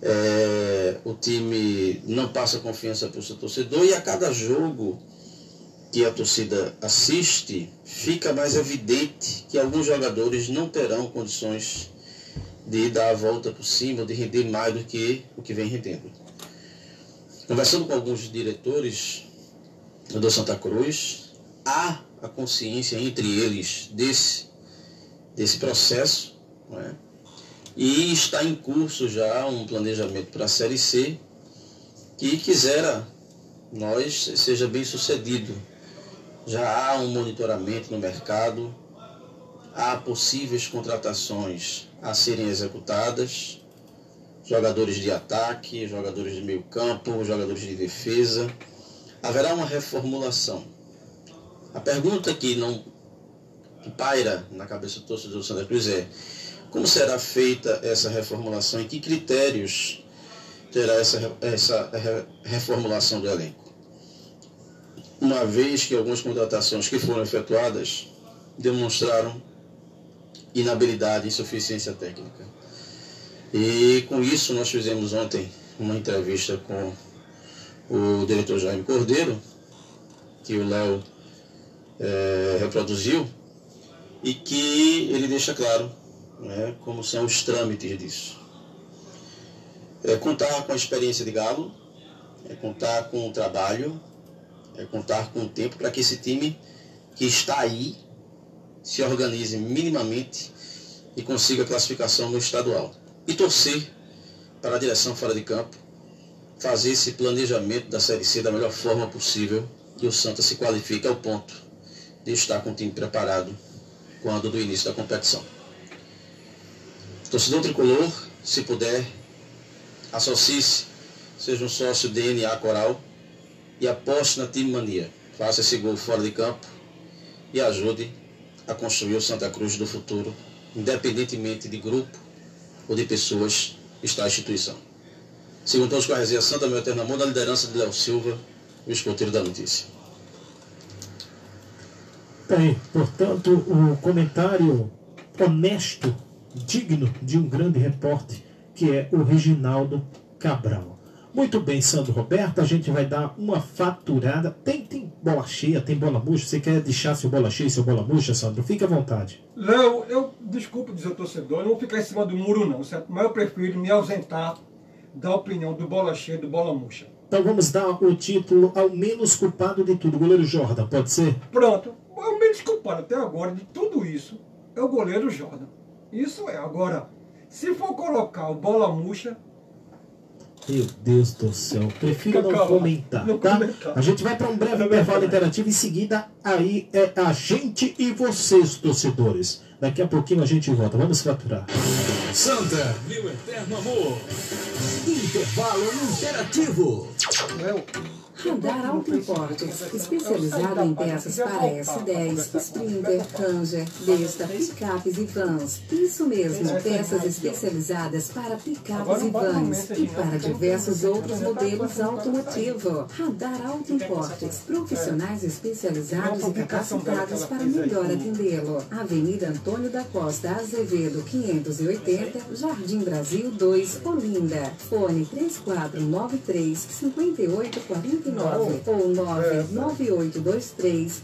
É, o time não passa confiança para o seu torcedor e a cada jogo que a torcida assiste, fica mais evidente que alguns jogadores não terão condições de dar a volta por cima, de render mais do que o que vem rendendo. Conversando com alguns diretores do Santa Cruz, há a consciência entre eles desse, desse processo, é? e está em curso já um planejamento para a Série C, que quisera nós seja bem sucedido. Já há um monitoramento no mercado, há possíveis contratações a serem executadas, jogadores de ataque, jogadores de meio campo, jogadores de defesa, haverá uma reformulação. A pergunta que não que paira na cabeça do torcedor do Santa Cruz é como será feita essa reformulação e que critérios terá essa, essa reformulação do elenco. Uma vez que algumas contratações que foram efetuadas demonstraram inabilidade e insuficiência técnica. E com isso nós fizemos ontem uma entrevista com o diretor Jaime Cordeiro, que o Léo é, reproduziu, e que ele deixa claro né, como são os trâmites disso. É contar com a experiência de Galo, é contar com o trabalho, é contar com o tempo para que esse time que está aí se organize minimamente e consiga a classificação no estadual. E torcer para a direção fora de campo fazer esse planejamento da Série C da melhor forma possível e o Santa se qualifique ao ponto de estar com o time preparado quando do início da competição. Torcedor tricolor, se puder, associe-se, seja um sócio DNA Coral e aposte na time mania. Faça esse gol fora de campo e ajude a construir o Santa Cruz do futuro, independentemente de grupo ou de pessoas, está a instituição. Segundo todos com a resenha Santa Meu Eterno Amor, na liderança de Léo Silva, o escoteiro da notícia. Bem, portanto, o comentário honesto digno de um grande repórter, que é o Reginaldo Cabral. Muito bem, Sandro Roberto, a gente vai dar uma faturada. Tem, tem bola cheia, tem bola murcha. Você quer deixar seu bola cheia e seu bola murcha, Sandro? Fique à vontade. Léo, eu desculpe dizer torcedor, eu não vou ficar em cima do muro não, certo? Mas eu prefiro me ausentar da opinião do bola cheia e do bola murcha. Então vamos dar o título ao menos culpado de tudo, goleiro Jordan, pode ser? Pronto, o menos culpado até agora de tudo isso é o goleiro Jordan. Isso é. Agora, se for colocar o bola murcha. Meu Deus do céu, prefiro não comentar, não tá? Comentar. A gente vai para um breve intervalo interativo. Em seguida, aí é a gente e vocês, torcedores. Daqui a pouquinho a gente volta. Vamos faturar. Santa, meu eterno amor. Intervalo interativo. Eu. Radar Importes, especializado em peças para S10, Sprinter, Ranger, Besta, picapes e vans. Isso mesmo, peças especializadas para picapes e vans e para diversos outros modelos automotivos. Radar Auto Importes, profissionais especializados e capacitados para melhor atendê-lo. Avenida Antônio da Costa Azevedo, 580, Jardim Brasil 2, Olinda. Fone 3493 5840 ou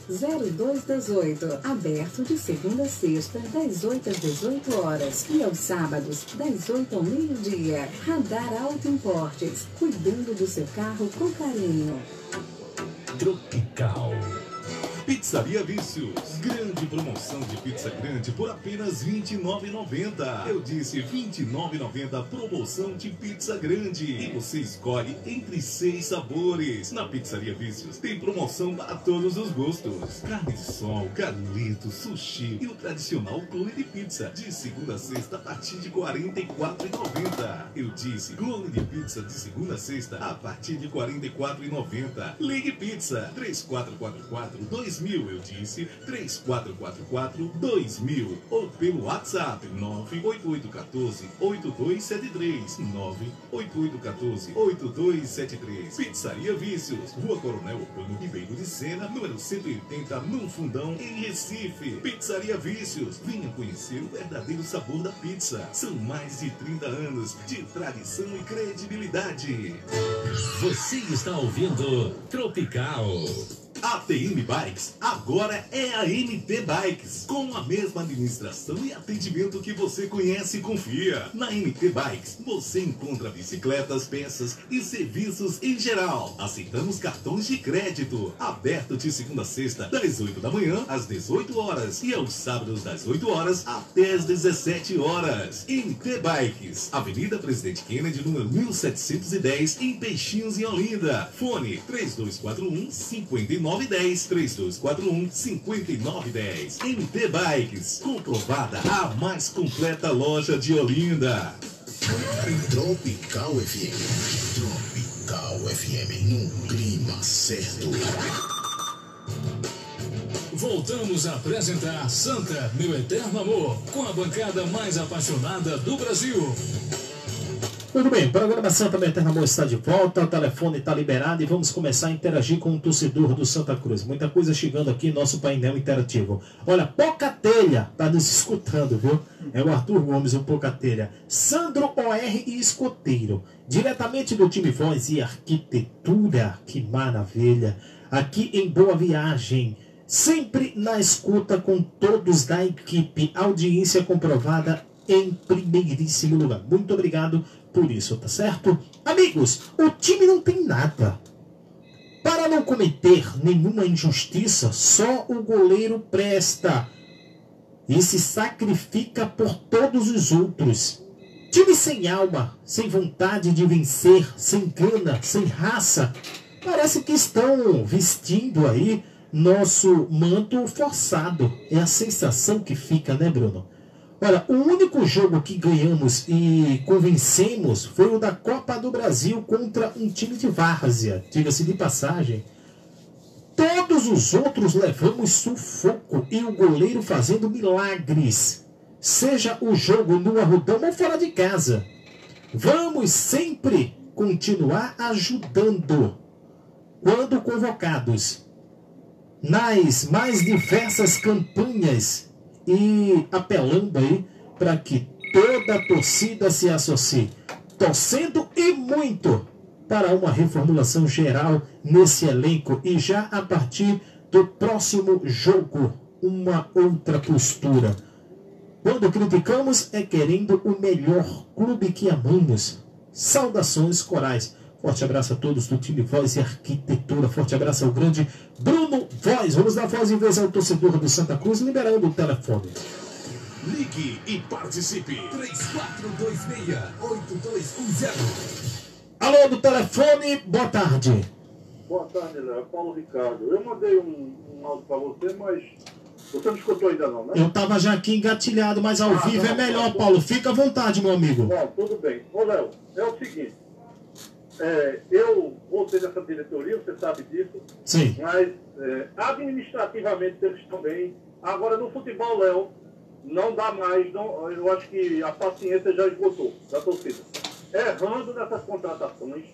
998230218. Aberto de segunda a sexta, das 8 às 18 horas. E aos sábados, das 8 ao meio-dia. Radar Auto Importes. Cuidando do seu carro com carinho. Tropical. Pizzaria Vícios. Grande promoção de pizza grande por apenas R$ 29,90. Eu disse R$ 29,90 promoção de pizza grande. E você escolhe entre seis sabores. Na Pizzaria Vícios tem promoção para todos os gostos. Carne de sol, carlito, sushi e o tradicional clone de pizza. De segunda a sexta a partir de R$ 44,90. Eu disse clone de pizza de segunda a sexta a partir de R$ 44,90. Ligue Pizza 3444 2000 eu disse 3444 2000 ou pelo WhatsApp 98814 8273 98814 8273 Pizzaria Vícios, Rua Coronel Urbano Ribeiro de Sena, número 180, no Fundão, em Recife. Pizzaria Vícios, venha conhecer o verdadeiro sabor da pizza. São mais de 30 anos de tradição e credibilidade. Você está ouvindo Tropical. A TM Bikes agora é a MT Bikes, com a mesma administração e atendimento que você conhece e confia. Na MT Bikes você encontra bicicletas, peças e serviços em geral. Aceitamos cartões de crédito. Aberto de segunda a sexta, das 8 da manhã às 18 horas e aos sábados das 8 horas até às 17 horas. MT Bikes, Avenida Presidente Kennedy, número 1710, em Peixinhos, em Olinda. Fone 3241 59 5910 3241 5910. MT Bikes, comprovada a mais completa loja de Olinda. Tropical FM. Tropical FM, num clima certo. Voltamos a apresentar Santa, meu eterno amor, com a bancada mais apaixonada do Brasil. Muito bem, programa Santa Eterna Amor está de volta, o telefone está liberado e vamos começar a interagir com o torcedor do Santa Cruz. Muita coisa chegando aqui no nosso painel interativo. Olha, Poca Telha está nos escutando, viu? É o Arthur Gomes, o Poca Telha. Sandro OR e Escoteiro, diretamente do time Voz e Arquitetura, que maravilha. Aqui em Boa Viagem, sempre na escuta com todos da equipe, audiência comprovada em primeiríssimo lugar. Muito obrigado por isso, tá certo? Amigos, o time não tem nada. Para não cometer nenhuma injustiça, só o goleiro presta e se sacrifica por todos os outros. Time sem alma, sem vontade de vencer, sem gana, sem raça, parece que estão vestindo aí nosso manto forçado. É a sensação que fica, né, Bruno? Olha, o único jogo que ganhamos e convencemos foi o da Copa do Brasil contra um time de várzea, diga-se de passagem. Todos os outros levamos sufoco e o goleiro fazendo milagres. Seja o jogo no Arrudão ou fora de casa. Vamos sempre continuar ajudando quando convocados. Nas mais diversas campanhas e apelando aí para que toda a torcida se associe, torcendo e muito para uma reformulação geral nesse elenco e já a partir do próximo jogo uma outra postura. Quando criticamos é querendo o melhor clube que amamos. Saudações corais. Forte abraço a todos do time Voz e Arquitetura. Forte abraço ao grande Bruno Voz. Vamos dar voz em vez ao torcedor do Santa Cruz, liberando o telefone. Ligue e participe. 3426-8210. Alô do telefone, boa tarde. Boa tarde, Léo. Paulo Ricardo. Eu mandei um, um áudio para você, mas você não escutou ainda não, né? Eu tava já aqui engatilhado, mas ao Ah, vivo não, é melhor, tá. Paulo. Fica à vontade, meu amigo. Bom, tudo bem. Ô, Léo, é o seguinte. É, eu voltei nessa diretoria, você sabe disso. Sim. Mas é, administrativamente eles estão bem. Agora no futebol, Léo, não dá mais. Não, eu acho que a paciência já esgotou da torcida. Errando nessas contratações.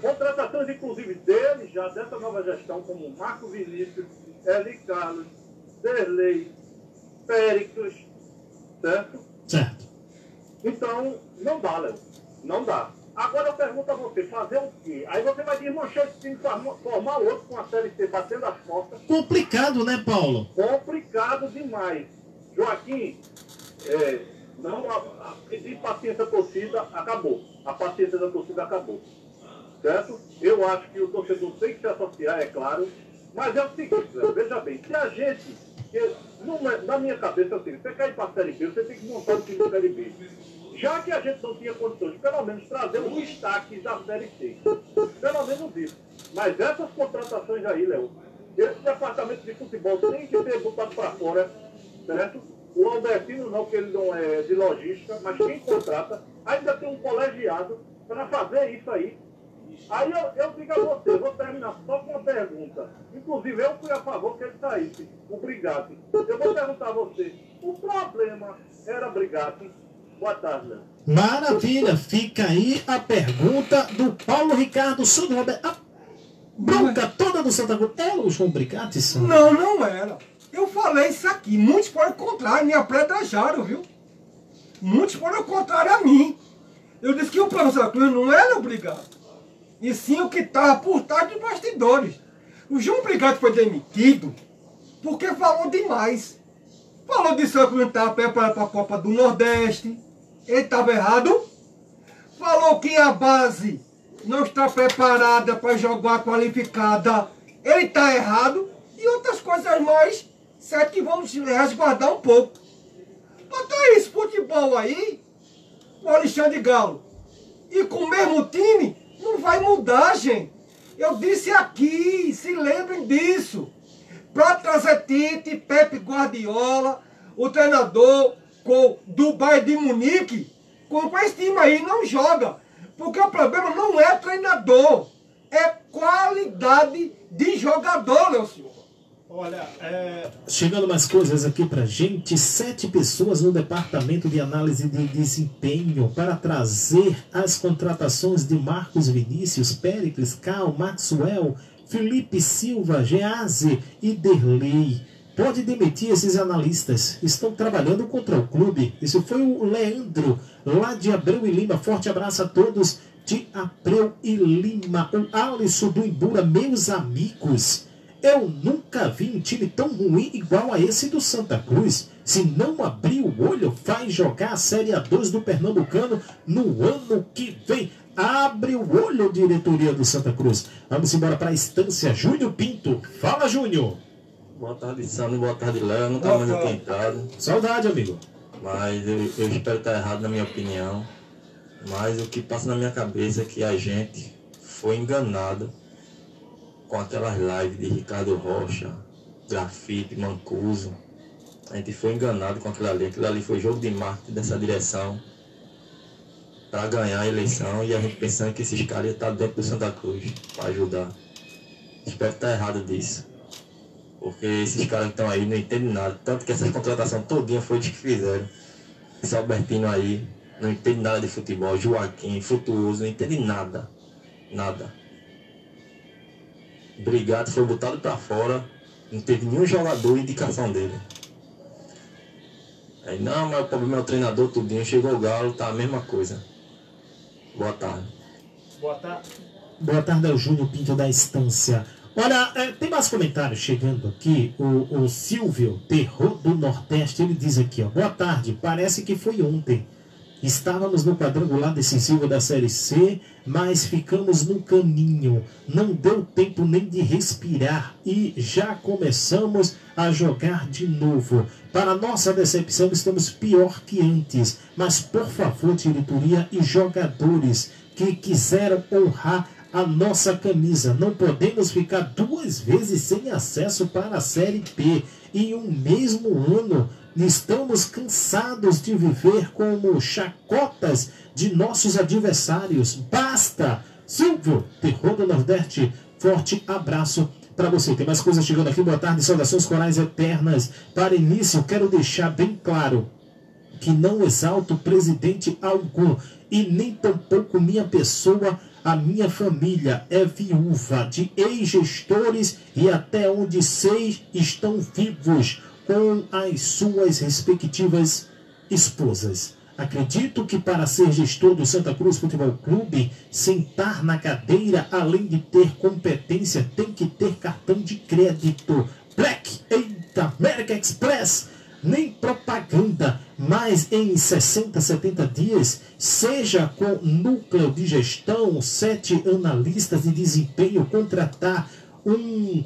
Contratações, inclusive, deles já, dessa nova gestão, como Marco Vinícius, Eli Carlos, Derlei, Péricles, certo? Certo. Então, não dá, Léo. Não dá. Agora eu pergunto a você, fazer o quê? Aí você vai desmanchar esse time, forma- formar outro com a Série C batendo as portas. Complicado, né, Paulo? Complicado demais. Joaquim, é, não, pedir paciência à torcida, acabou. A paciência da torcida acabou. Certo? Eu acho que o torcedor tem que se associar, é claro. Mas é o seguinte, Léo, veja bem, se a gente, que, numa- na minha cabeça é seguinte, você quer ir para a Série B, você tem que montar o time da Série B. Já que a gente não tinha condições de pelo menos trazer os destaques da Série C. Pelo menos isso. Mas essas contratações aí, Léo, esse departamento de futebol tem que ser botado para fora, certo? O Albertino não, que ele não é de logística, mas quem contrata ainda tem um colegiado para fazer isso aí. Aí eu, eu digo a você, vou terminar só com uma pergunta. Inclusive, eu fui a favor que ele saísse, o Brigatti. Eu vou perguntar a você, o problema era Brigatti? Boa tarde. Maravilha. Fica aí a pergunta do Paulo Ricardo Roberto. A bronca toda do Santa Cruz. É o João Brigatti, Sandro? Não, não era. Eu falei isso aqui. Muitos foram contrário, me apredajaram, viu? Muitos foram contrário a mim. Eu disse que o plano Santa Cruz não era obrigado. E sim o que estava por trás de bastidores. O João Brigatti foi demitido porque falou demais. Falou de Cruz não estava preparado para a Copa do Nordeste. Ele estava errado. Falou que a base não está preparada para jogar qualificada. Ele está errado. E outras coisas mais, certo que vamos resguardar um pouco. Botar esse futebol aí, o Alexandre Galo, e com o mesmo time, não vai mudar, gente. Eu disse aqui, se lembrem disso. Para trazer Tite, Pepe Guardiola, o treinador com Dubai de Munique, com com esse time aí não joga. Porque o problema não é treinador, é qualidade de jogador, meu senhor. Olha, é... Chegando mais coisas aqui pra gente. Sete pessoas no departamento de análise de desempenho para trazer as contratações de Marcos Vinícius, Pericles, Cal, Maxwell, Felipe Silva, Gease e Derlei. Pode demitir esses analistas. Estão trabalhando contra o clube. Isso foi o Leandro, lá de Abreu e Lima. Forte abraço a todos de Abreu e Lima. O Alisson do Imbura, meus amigos. Eu nunca vi um time tão ruim igual a esse do Santa Cruz. Se não abrir o olho, vai jogar a Série A2 do Pernambucano no ano que vem. Abre o olho, diretoria do Santa Cruz. Vamos embora para a estância. Júnior Pinto. Fala, Júnior. Boa tarde, Sandro. Boa tarde, Léo. Não tá muito tentado. Saudade, amigo. Mas eu, eu espero estar errado na minha opinião. Mas o que passa na minha cabeça é que a gente foi enganado com aquelas lives de Ricardo Rocha, Grafite, Mancuso. A gente foi enganado com aquilo ali. Aquilo ali foi jogo de marketing dessa direção para ganhar a eleição e a gente pensando que esses caras iam estar dentro do Santa Cruz para ajudar. Espero estar errado disso. Porque esses caras que estão aí não entendem nada. Tanto que essa contratação todinha foi de que fizeram. Esse Albertino aí não entende nada de futebol. Joaquim, Frutuoso, não entende nada. Nada. Brigado foi botado para fora, não teve nenhum jogador indicação dele. Aí, não, mas o problema é o treinador tudinho, chegou o Galo, tá a mesma coisa. Boa tarde. Boa tarde. Boa tarde ao Júnior Pinto da Estância. Olha, é, tem mais comentários chegando aqui. O, o Silvio, terror do Nordeste, ele diz aqui, ó. Boa tarde, parece que foi ontem. Estávamos no quadrangular decisivo da Série C, mas ficamos no caminho. Não deu tempo nem de respirar e já começamos a jogar de novo. Para nossa decepção, estamos pior que antes. Mas, por favor, diretoria e jogadores que quiseram honrar a nossa camisa. Não podemos ficar duas vezes sem acesso para a Série P em um mesmo ano. Estamos cansados de viver como chacotas de nossos adversários. Basta! Silvio, terror do Nordeste, forte abraço para você. Tem mais coisas chegando aqui. Boa tarde, saudações corais eternas. Para início, quero deixar bem claro que não exalto presidente algum e nem tampouco minha pessoa. A minha família é viúva de ex-gestores e até onde seis estão vivos com as suas respectivas esposas. Acredito que para ser gestor do Santa Cruz Futebol Clube, sentar na cadeira, além de ter competência, tem que ter cartão de crédito. Black, eita, American Express, nem propaganda, mas em 60, 70 dias, seja com núcleo de gestão, sete analistas de desempenho, contratar um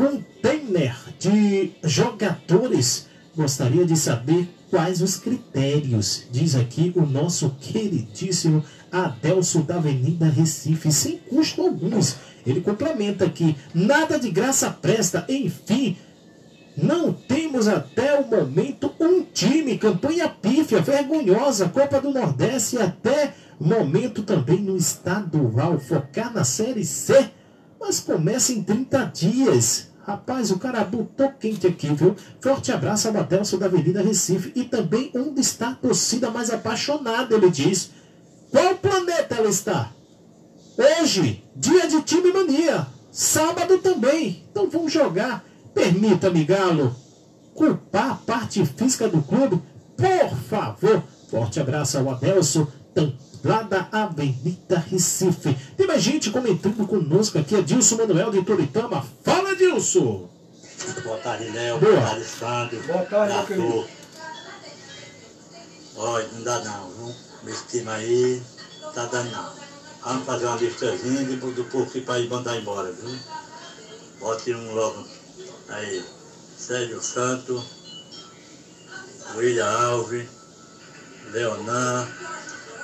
container de jogadores. Gostaria de saber quais os critérios, diz aqui o nosso queridíssimo Adelso da Avenida Recife, sem custo alguns. Ele complementa aqui, nada de graça presta, enfim, não temos até o momento um time, campanha pífia, vergonhosa, Copa do Nordeste e até momento também no estadual, focar na Série C, mas começa em 30 dias. Rapaz, o cara botou quente aqui, viu? Forte abraço ao Adelso da Avenida Recife. E também onde está a torcida mais apaixonada, ele diz. Qual planeta ela está? Hoje, dia de time mania. Sábado também. Então vamos jogar. Permita-me, Galo, culpar a parte física do clube. Por favor. Forte abraço ao Adelso, lá da Avenida Recife. Tem mais gente comentando conosco aqui. Adilson Manuel de Toritama. Fala, Adilson! Boa tarde, Léo. Boa. Boa tarde, Sandro. Boa tarde, meu querido. Olha, não dá não, viu? Esse time aí, tá dando não. Vamos fazer uma listazinha do, do povo que para ir mandar embora, viu? Bote um logo aí. Sérgio Santo, William Alves, Leonardo,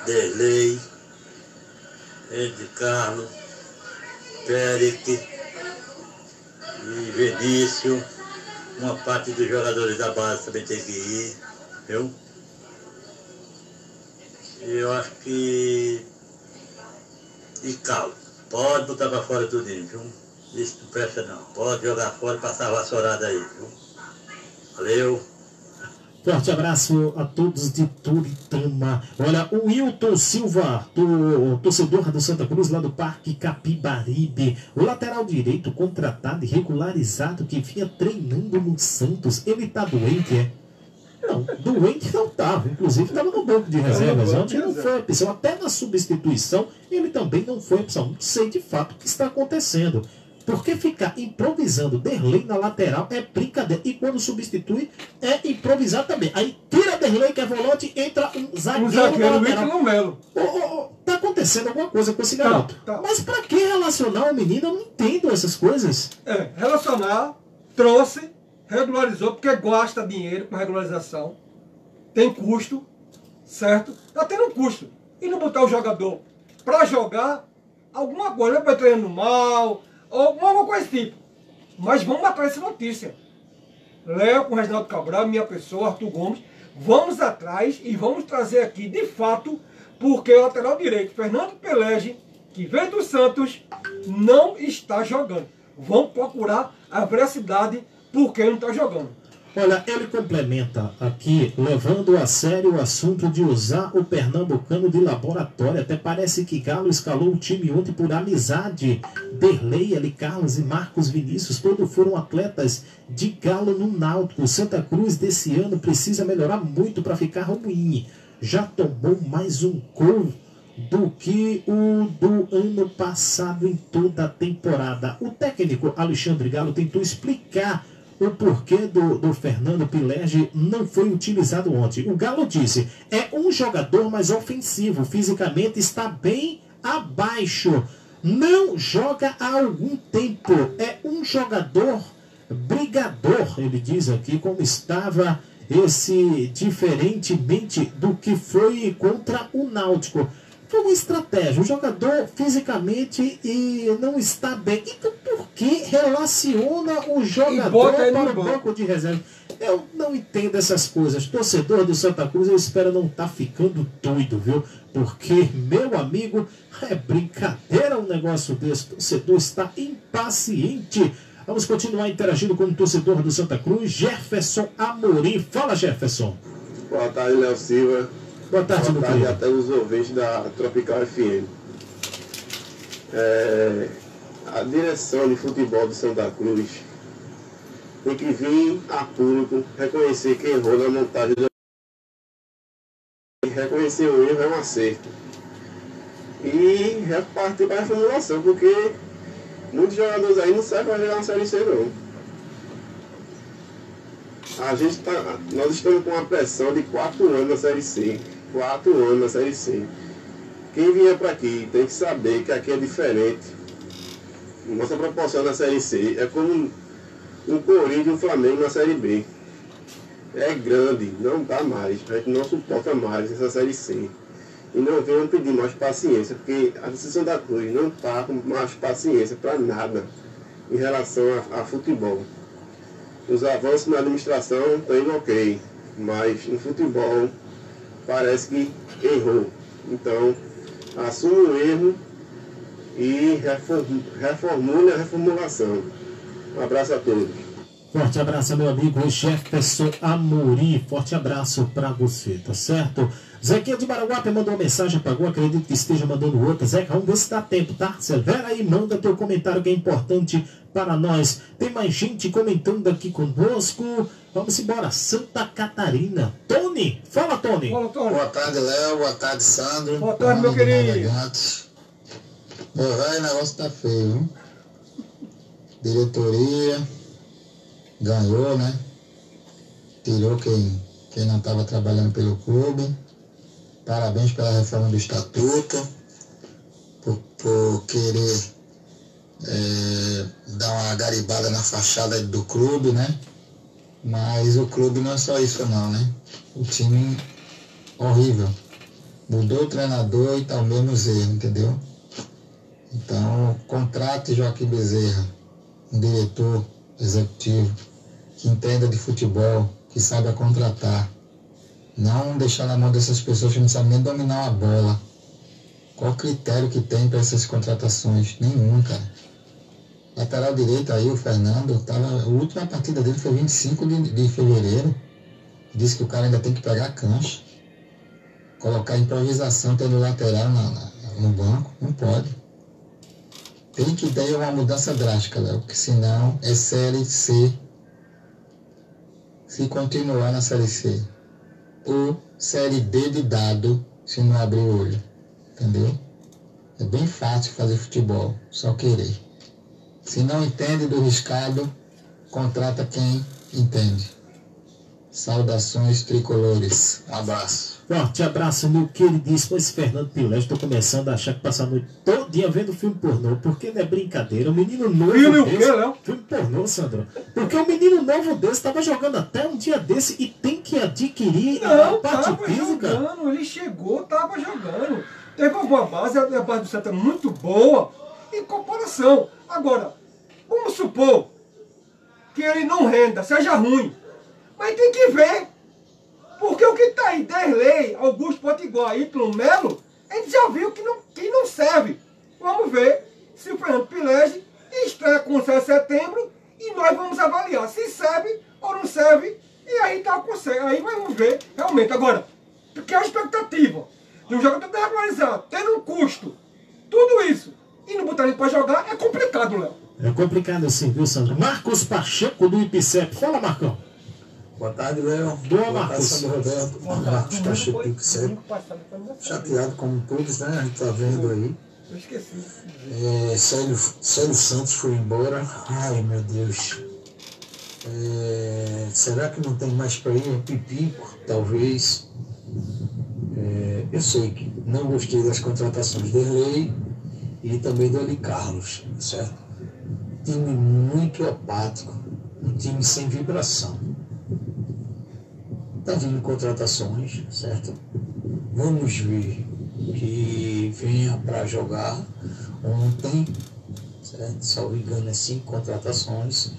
Derlei, Ed Carlos, Péric e Vinícius. Uma parte dos jogadores da base também tem que ir, viu? Eu acho que. E Carlos, pode botar para fora tudinho, viu? Isso não presta não. Pode jogar fora e passar a vassourada aí, viu? Valeu. Forte abraço a todos de Turitama. Olha, o Wilton Silva, do, torcedor do Santa Cruz, lá do Parque Capibaribe. O lateral direito contratado e regularizado que vinha treinando no Santos. Ele tá doente, é? Não, doente não estava. Inclusive estava no banco de reservas. Ontem não foi opção. Até na substituição, ele também não foi opção. Não sei de fato o que está acontecendo. Porque ficar improvisando Derlei na lateral é brincadeira. E quando substitui, é improvisar também. Aí tira Derlei, que é volante, entra um zagueiro, Um zagueiro. Milton Melo. Ô, ô, tá acontecendo alguma coisa com esse garoto. tá. Mas pra que relacionar o menino? Eu não entendo essas coisas. É, relacionar, trouxe, regularizou, porque gasta dinheiro com regularização. Tem custo, certo? Tá tendo um custo. E não botar o jogador pra jogar alguma coisa, vai treinando mal, ou alguma coisa desse tipo. Mas vamos atrás dessa notícia. Léo com Reginaldo Cabral, minha pessoa, Arthur Gomes, vamos atrás e vamos trazer aqui de fato, porque o lateral direito, Fernando Pelege, que veio do Santos, não está jogando. Vamos procurar a veracidade porque não está jogando. Olha, ele complementa aqui, levando a sério o assunto de usar o pernambucano de laboratório. Até parece que Galo escalou o time ontem por amizade. Derlei, Ali Carlos e Marcos Vinícius, todos foram atletas de Galo no Náutico. Santa Cruz desse ano precisa melhorar muito para ficar ruim. Já tomou mais um gol do que o do ano passado em toda a temporada. O técnico Alexandre Galo tentou explicar o porquê do, do Fernando Pilege não foi utilizado ontem. O Galo disse, é um jogador mais ofensivo, fisicamente está bem abaixo. Não joga há algum tempo. É um jogador brigador, ele diz aqui, como estava esse diferentemente do que foi contra o Náutico. Foi uma estratégia. O jogador fisicamente e não está bem. Então por que relaciona o jogador para o banco. banco de reserva? Eu não entendo essas coisas. Torcedor do Santa Cruz, eu espero não estar ficando doido, viu? Porque, meu amigo, é brincadeira um negócio desse. O torcedor está impaciente. Vamos continuar interagindo com o torcedor do Santa Cruz, Jefferson Amorim. Fala, Jefferson. Boa tarde, Léo Silva. Boa tarde, Boa tarde até os ouvintes da Tropical FM. É, a direção de futebol de Santa Cruz tem que vir a público reconhecer que errou na montagem do... E reconhecer o erro é um acerto. E repartir para a reformulação, porque muitos jogadores aí não servem para jogar na Série C não. A gente tá, nós estamos com uma pressão de 4 anos na Série C. 4 anos Série C. Quem vier para aqui tem que saber que aqui é diferente. Nossa proporção na Série C é como um Corinthians e um Flamengo na Série B. É grande, não dá mais. A gente não suporta mais essa Série C. E não venham pedir mais paciência, porque a decisão da Cruz não está com mais paciência para nada em relação a, a futebol. Os avanços na administração estão indo ok, mas no futebol parece que errou. Então, assuma o erro e reform- reformule a reformulação. Um abraço a todos. Forte abraço, meu amigo Jefferson Amorim. Forte abraço pra você, tá certo? Zequinha de Baraguape mandou uma mensagem, apagou, acredito que esteja mandando outra. Zeca, vamos ver se dá tempo, tá? Acelera aí, manda teu comentário que é importante para nós. Tem mais gente comentando aqui conosco. Vamos embora, Santa Catarina. Tony, fala Tony. Boa tarde, Léo. Boa tarde, Sandro. Boa tarde, meu Fala querido. Meu velho, o negócio tá feio, viu? Diretoria ganhou, né? Tirou quem, quem não estava trabalhando pelo clube. Parabéns pela reforma do estatuto, por, por querer é, dar uma garibada na fachada do clube, né? Mas o clube não é só isso não, né? O time horrível. Mudou o treinador e tá o mesmo erro, entendeu? Então, contrate Joaquim Bezerra, um diretor executivo que entenda de futebol, que saiba contratar. Não deixar na mão dessas pessoas que não sabem nem dominar uma bola. Qual critério que tem para essas contratações? Nenhum, cara. Lateral direito aí, o Fernando, tava, a última partida dele foi 25 de, de fevereiro. Disse que o cara ainda tem que pegar cancha. Colocar improvisação tendo lateral na, na, no banco, não pode. Tem que ter uma mudança drástica, Léo, porque senão é Série C. Se continuar na Série C. Ou Série D de dado, se não abrir o olho. Entendeu? É bem fácil fazer futebol, só querer. Se não entende do riscado, contrata quem entende. Saudações tricolores. Abraço. Forte abraço, meu queridíssimo. Esse Fernando Pilé, estou começando a achar que passa a noite todo dia vendo filme pornô, porque não é brincadeira. O menino novo. Filme o desse, quê, Léo? Filme pornô, Sandro. Porque o menino novo desse estava jogando até um dia desse e tem que adquirir a Não, parte tava física. jogando, ele chegou, tava jogando. Teve uma boa base, a base do Santa é muito boa em comparação. Agora, vamos supor que ele não renda, seja ruim. Mas tem que ver. Porque o que está aí, Derlei, Augusto Potiguar e Melo, a gente já viu que não, que não serve. Vamos ver se o Fernando Pilege estreia com o 7 de setembro e nós vamos avaliar se serve ou não serve. E aí tá com Aí vamos ver realmente. Agora, porque é a expectativa de um jogador regularizado, tendo um custo, tudo isso, e não botar ele para jogar, é complicado, Léo. É complicado assim, viu, Sandro? Marcos Pacheco do IPCEP. Fala, Marcão. Boa tarde, Léo. Boa, tarde, Marcos. Sandro Roberto. Marcos Pacheco Pixel. Chateado como todos, né? A gente tá vendo aí. Eu esqueci. É, Célio, Célio Santos foi embora. Ai, meu Deus. É, será que não tem mais para ir? É Pipico, talvez. É, eu sei que não gostei das contratações de Lei e também do Ali Carlos, certo? Time muito apático, um time sem vibração. Está vindo contratações, certo? Vamos ver que venha para jogar ontem, certo? Salvo engano, é cinco contratações.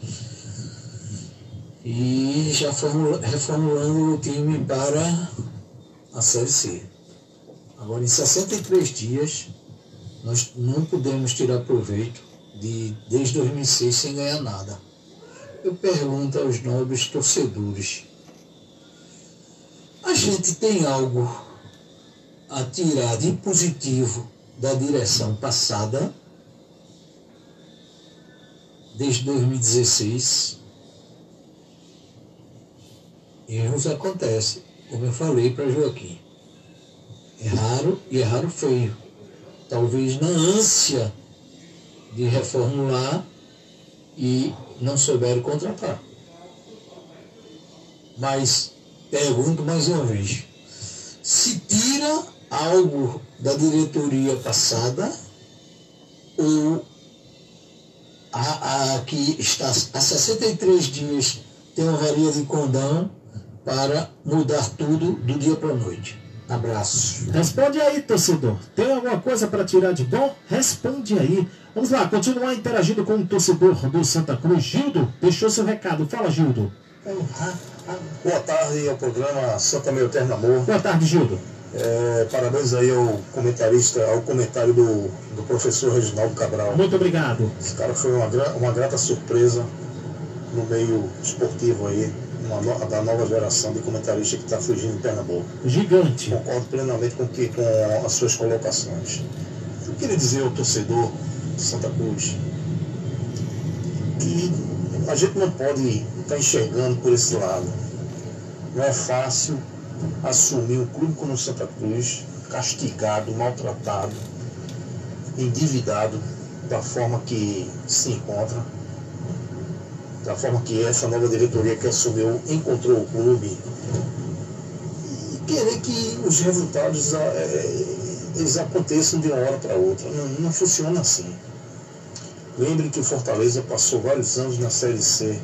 E já formula- reformulando o time para a Série C. Agora, em 63 dias, nós não podemos tirar proveito de desde 2006 sem ganhar nada. Eu pergunto aos nobres torcedores: gente tem algo a tirar de positivo da direção passada, desde 2016? Erros acontecem, como eu falei para Joaquim. Erraram e erraram feio. Talvez na ânsia de reformular e não souberam contratar. Mas pergunto mais uma vez: se tira algo da diretoria passada ou a, a que está há 63 dias tem uma varia de condão para mudar tudo do dia para a noite? Abraço. Responde aí, torcedor. Tem alguma coisa para tirar de bom? Responde aí. Vamos lá, continuar interagindo com o torcedor do Santa Cruz. Gildo, deixou seu recado. Fala, Gildo. Boa tarde ao programa Santa Meu Eterno Amor. Boa tarde, Gildo. É, parabéns aí ao comentarista, ao comentário do, do professor Reginaldo Cabral. Muito obrigado. Esse cara foi uma, uma grata surpresa no meio esportivo aí, no- da nova geração de comentaristas que está surgindo em Pernambuco. Gigante. Concordo plenamente com, que, com as suas colocações. Eu queria dizer ao torcedor de Santa Cruz que a gente não pode estar enxergando por esse lado. Não é fácil assumir um clube como o Santa Cruz, castigado, maltratado, endividado da forma que se encontra, da forma que essa nova diretoria que assumiu encontrou o clube e querer que os resultados ah, eh, eles aconteçam de uma hora para outra. Não, não funciona assim. Lembre que o Fortaleza passou vários anos na Série C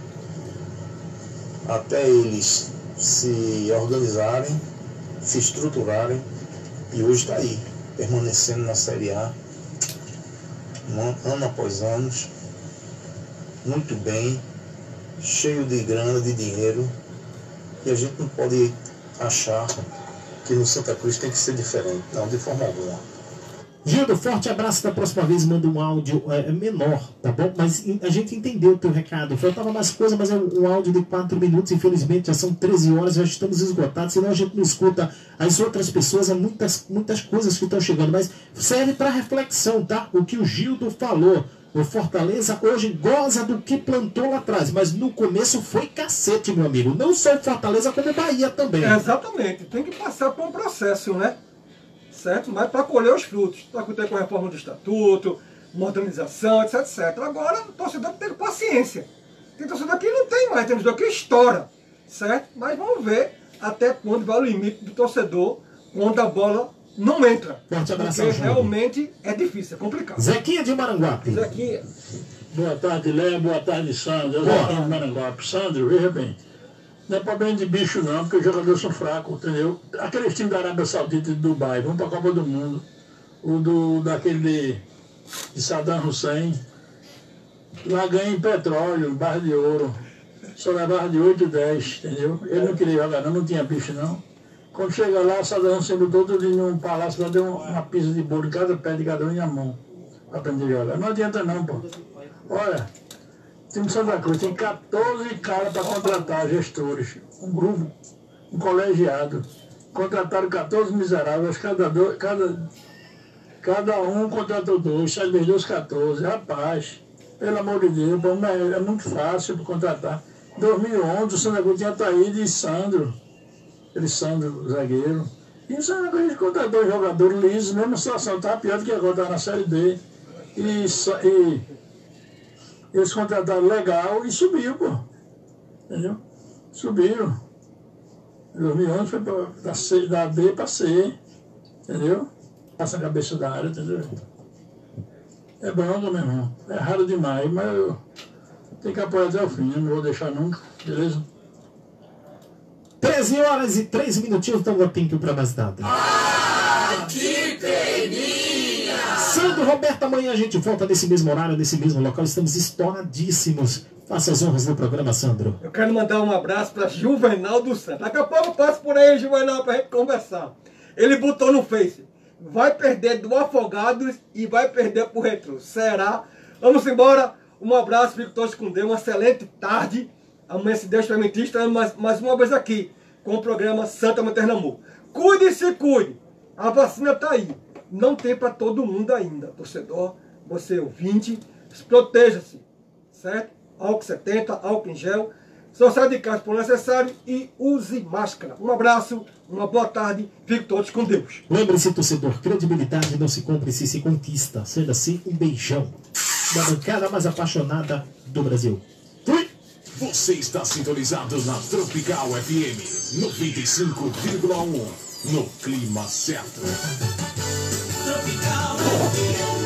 até eles se organizarem, se estruturarem e hoje está aí, permanecendo na Série A, an- ano após anos, muito bem, cheio de grana, de dinheiro, e a gente não pode achar que no Santa Cruz tem que ser diferente, não, de forma alguma. Gildo, forte abraço. Da próxima vez manda um áudio é, menor, tá bom? Mas a gente entendeu o teu recado. Faltava mais coisa, mas é um, áudio de 4 minutos. Infelizmente já são 13 horas, já estamos esgotados. Senão a gente não escuta as outras pessoas. Há muitas, muitas coisas que estão chegando. Mas serve para reflexão, tá? O que o Gildo falou. O Fortaleza hoje goza do que plantou lá atrás, mas no começo foi cacete, meu amigo. Não só o Fortaleza, como o Bahia também. É, exatamente. Tem que passar por um processo, né? Certo? Mas para colher os frutos. Está acontecendo com a reforma do estatuto, modernização, etc, etc. Agora, o torcedor tem que ter paciência. Tem torcedor que não tem mais, tem torcedor que estoura. Certo? Mas vamos ver até quando vai o limite do torcedor quando a bola não entra. Forte abraço, Porque realmente é difícil, é complicado. Zequinha de Maranguape. Zequinha. Boa tarde, Léo. Boa tarde, Sandro. Eu Boa. sou de Maranguape. Sandro, veja bem. Não é problema de bicho, não, porque os jogadores são fracos, entendeu? Aqueles times da Arábia Saudita e de Dubai vão para a Copa do Mundo. O do, daquele de, Saddam Hussein. Lá ganha em petróleo, barra de ouro. Só levava de 8 e 10, entendeu? Ele não queria jogar, não, não tinha bicho, não. Quando chega lá, Saddam Hussein botou tudo em um palácio, lá deu uma pizza de bolo cada pé de cada um em a mão. Pra aprender a jogar. Não adianta não, pô. Olha, time Santa Cruz tem 14 caras para contratar gestores. Um grupo, um colegiado. Contrataram 14 miseráveis, cada, dois, cada, cada um contratou dois, sai vezes dois 14. Rapaz, pelo amor de Deus, pô, mas é muito fácil contratar. Em 2011 o Santa Cruz tinha Taíde e Sandro, aquele Sandro zagueiro. E o Santa Cruz contratou jogador liso, mesma situação, tá pior do que agora, tá na Série D. E, e eles contrataram legal e subiu, pô. Entendeu? Subiram. Em 2011 foi pra, da, C, da B para C. Entendeu? Passa a cabeça da área, entendeu? É bronca, meu irmão. É raro demais, mas eu tenho que apoiar até o fim, eu não vou deixar nunca, beleza? 13 horas e 3 minutinhos, então não tempo para mais nada. Sandro Roberto, amanhã a gente volta nesse mesmo horário, nesse mesmo local. Estamos estouradíssimos. Faça as honras do programa, Sandro. Eu quero mandar um abraço para Juvenal do Santos. Daqui a pouco eu passo por aí, Juvenal, para gente conversar. Ele botou no Face. Vai perder do Afogados e vai perder pro Retro. Será? Vamos embora. Um abraço, fico todos com Deus. Uma excelente tarde. Amanhã, se Deus permitir, mais, mais uma vez aqui com o programa Santa Materna Amor. Cuide-se, cuide. A vacina está aí. Não tem para todo mundo ainda. Torcedor, você ouvinte, proteja-se. Certo? Álcool 70, álcool em gel. Só sai de casa por necessário e use máscara. Um abraço, uma boa tarde. Fiquem todos com Deus. Lembre-se, torcedor, credibilidade não se compra, se se conquista. Sendo assim, um beijão da bancada mais apaixonada do Brasil. Fui! Você está sintonizado na Tropical FM 95,1 no clima certo. Tropical